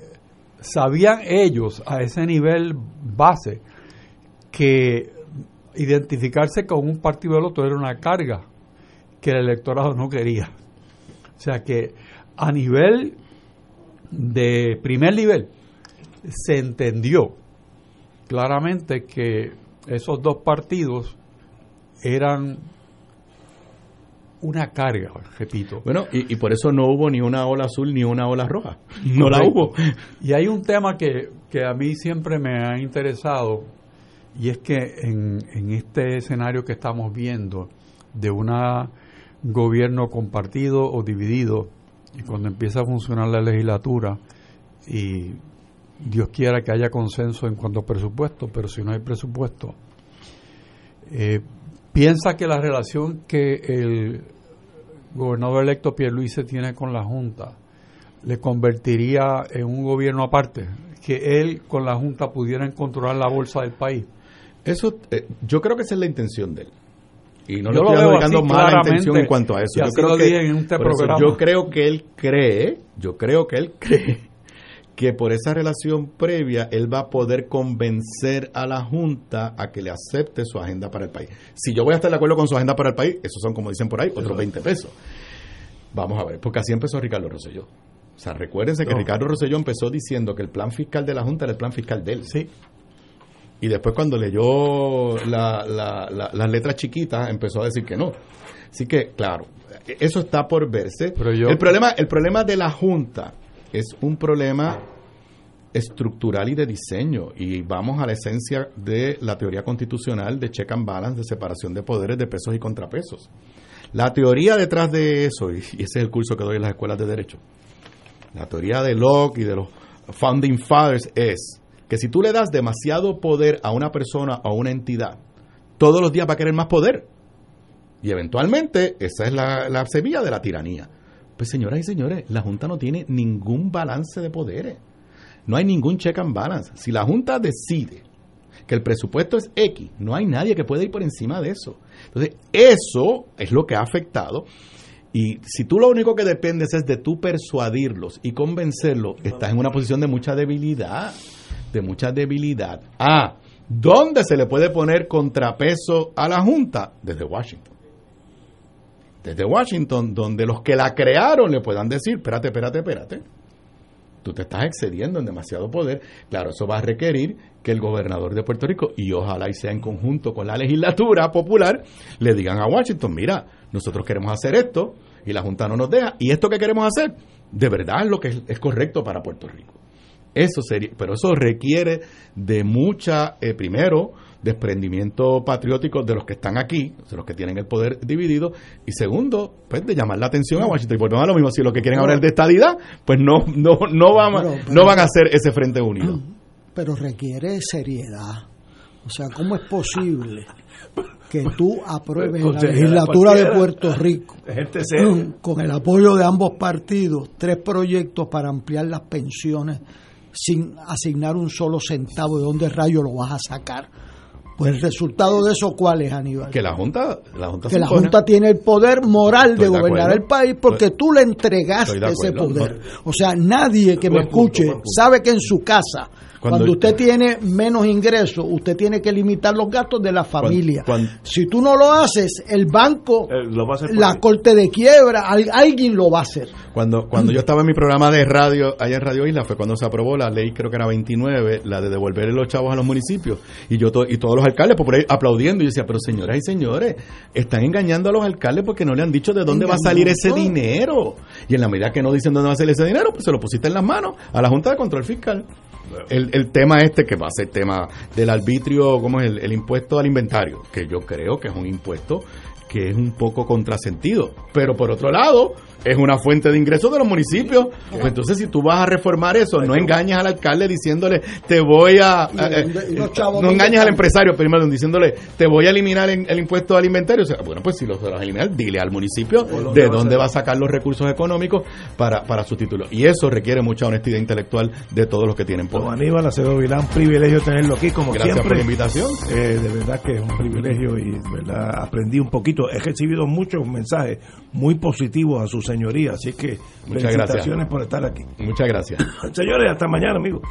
sabían ellos a ese nivel base que identificarse con un partido del otro era una carga que el electorado no quería. O sea que a nivel de primer nivel se entendió claramente que esos dos partidos eran una carga, repito. Bueno, y, por eso no hubo ni una ola azul ni una ola roja. No la hubo. Y hay un tema que, que, a mí siempre me ha interesado, y es que en, este escenario que estamos viendo, de un gobierno compartido o dividido, y cuando empieza a funcionar la legislatura, y Dios quiera que haya consenso en cuanto a presupuesto, pero si no hay presupuesto, eh, piensa que la relación que el gobernador electo Pierluisi tiene con la Junta le convertiría en un gobierno aparte, que él con la Junta pudieran controlar la bolsa del país. Eso, eh, yo creo que esa es la intención de él. Y no le estoy adjudicando mala intención en cuanto a eso. Yo creo, que, este yo creo que él cree, yo creo que él *laughs* cree que por esa relación previa él va a poder convencer a la Junta a que le acepte su agenda para el país. Si yo voy a estar de acuerdo con su agenda para el país, esos son, como dicen por ahí, otros 20 pesos. Vamos a ver, porque así empezó Ricardo Rosselló. O sea, recuérdense que Ricardo Rosselló empezó diciendo que el plan fiscal de la Junta era el plan fiscal de él. Sí. Y después cuando leyó las letras chiquitas, empezó a decir que no. Así que, claro, eso está por verse. el, problema, el problema de la Junta es un problema estructural y de diseño y vamos a la esencia de la teoría constitucional de check and balance, de separación de poderes, de pesos y contrapesos. La teoría detrás de eso, y ese es el curso que doy en las escuelas de derecho, la teoría de Locke y de los founding fathers es que si tú le das demasiado poder a una persona o a una entidad, todos los días va a querer más poder. Y eventualmente esa es la, la semilla de la tiranía. Pues señoras y señores, la Junta no tiene ningún balance de poderes. No hay ningún check and balance. Si la Junta decide que el presupuesto es X, no hay nadie que pueda ir por encima de eso. Entonces, eso es lo que ha afectado. Y si tú lo único que dependes es de tú persuadirlos y convencerlos, estás en una posición de mucha debilidad, de mucha debilidad. Ah, ¿dónde se le puede poner contrapeso a la Junta? Desde Washington desde Washington, donde los que la crearon le puedan decir, espérate, espérate, espérate, tú te estás excediendo en demasiado poder. Claro, eso va a requerir que el gobernador de Puerto Rico, y ojalá y sea en conjunto con la legislatura popular, le digan a Washington, mira, nosotros queremos hacer esto y la Junta no nos deja, y esto que queremos hacer, de verdad es lo que es, correcto para Puerto Rico. Eso sería, pero eso requiere de mucha, eh, primero, desprendimiento patriótico de los que están aquí, de los que tienen el poder dividido, y segundo, pues de llamar la atención a Washington. Y por lo mismo, si lo que quieren ahora es de estadidad, pues no, no, no, van, no van a hacer ese frente unido. *clears throat* Pero requiere seriedad. O sea, ¿cómo es posible que tú apruebes en la legislatura de Puerto Rico, *clears throat* con el apoyo de ambos partidos, tres proyectos para ampliar las pensiones sin asignar un solo centavo? ¿De dónde rayo lo vas a sacar? Pues el resultado de eso, ¿cuál es, Aníbal? Que la Junta, la junta que la Junta tiene el poder moral de gobernar el país porque tú le entregaste ese poder. O sea, nadie que me escuche sabe que en su casa cuando, usted tiene menos ingresos, usted tiene que limitar los gastos de la familia. si tú no lo haces, el banco, eh, la corte de quiebra, alguien lo va a hacer. Cuando, cuando yo estaba en mi programa de radio, allá en Radio Isla, fue cuando se aprobó la ley, creo que era 29, la de devolver los chavos a los municipios. Y yo y todos los alcaldes por ahí aplaudiendo. Y yo decía, pero señoras y señores, están engañando a los alcaldes porque no le han dicho de dónde va a salir ese dinero. Y en la medida que no dicen dónde va a salir ese dinero, pues se lo pusiste en las manos a la Junta de Control Fiscal el, el, tema este que va a ser tema del arbitrio, como es el, el impuesto al inventario, que yo creo que es un impuesto que es un poco contrasentido. Pero por otro lado, es una fuente de ingresos de los municipios. Pues entonces, si tú vas a reformar eso, no engañes al alcalde diciéndole, te voy a... Eh, no engañes al empresario primero diciéndole, te voy a eliminar el, impuesto alimentario. O sea, bueno, pues si lo vas a eliminar, dile al municipio de dónde va a sacar los recursos económicos para, para sustituirlo. Y eso requiere mucha honestidad intelectual de todos los que tienen poder. Don Aníbal Acevedo Vilán, privilegio tenerlo aquí, como Gracias siempre. por la invitación. Eh, de verdad que es un privilegio y verdad aprendí un poquito. He recibido muchos mensajes muy positivos a sus señoría. Así que Muchas felicitaciones gracias. por estar aquí. Muchas gracias. *coughs* Señores, hasta mañana, amigos.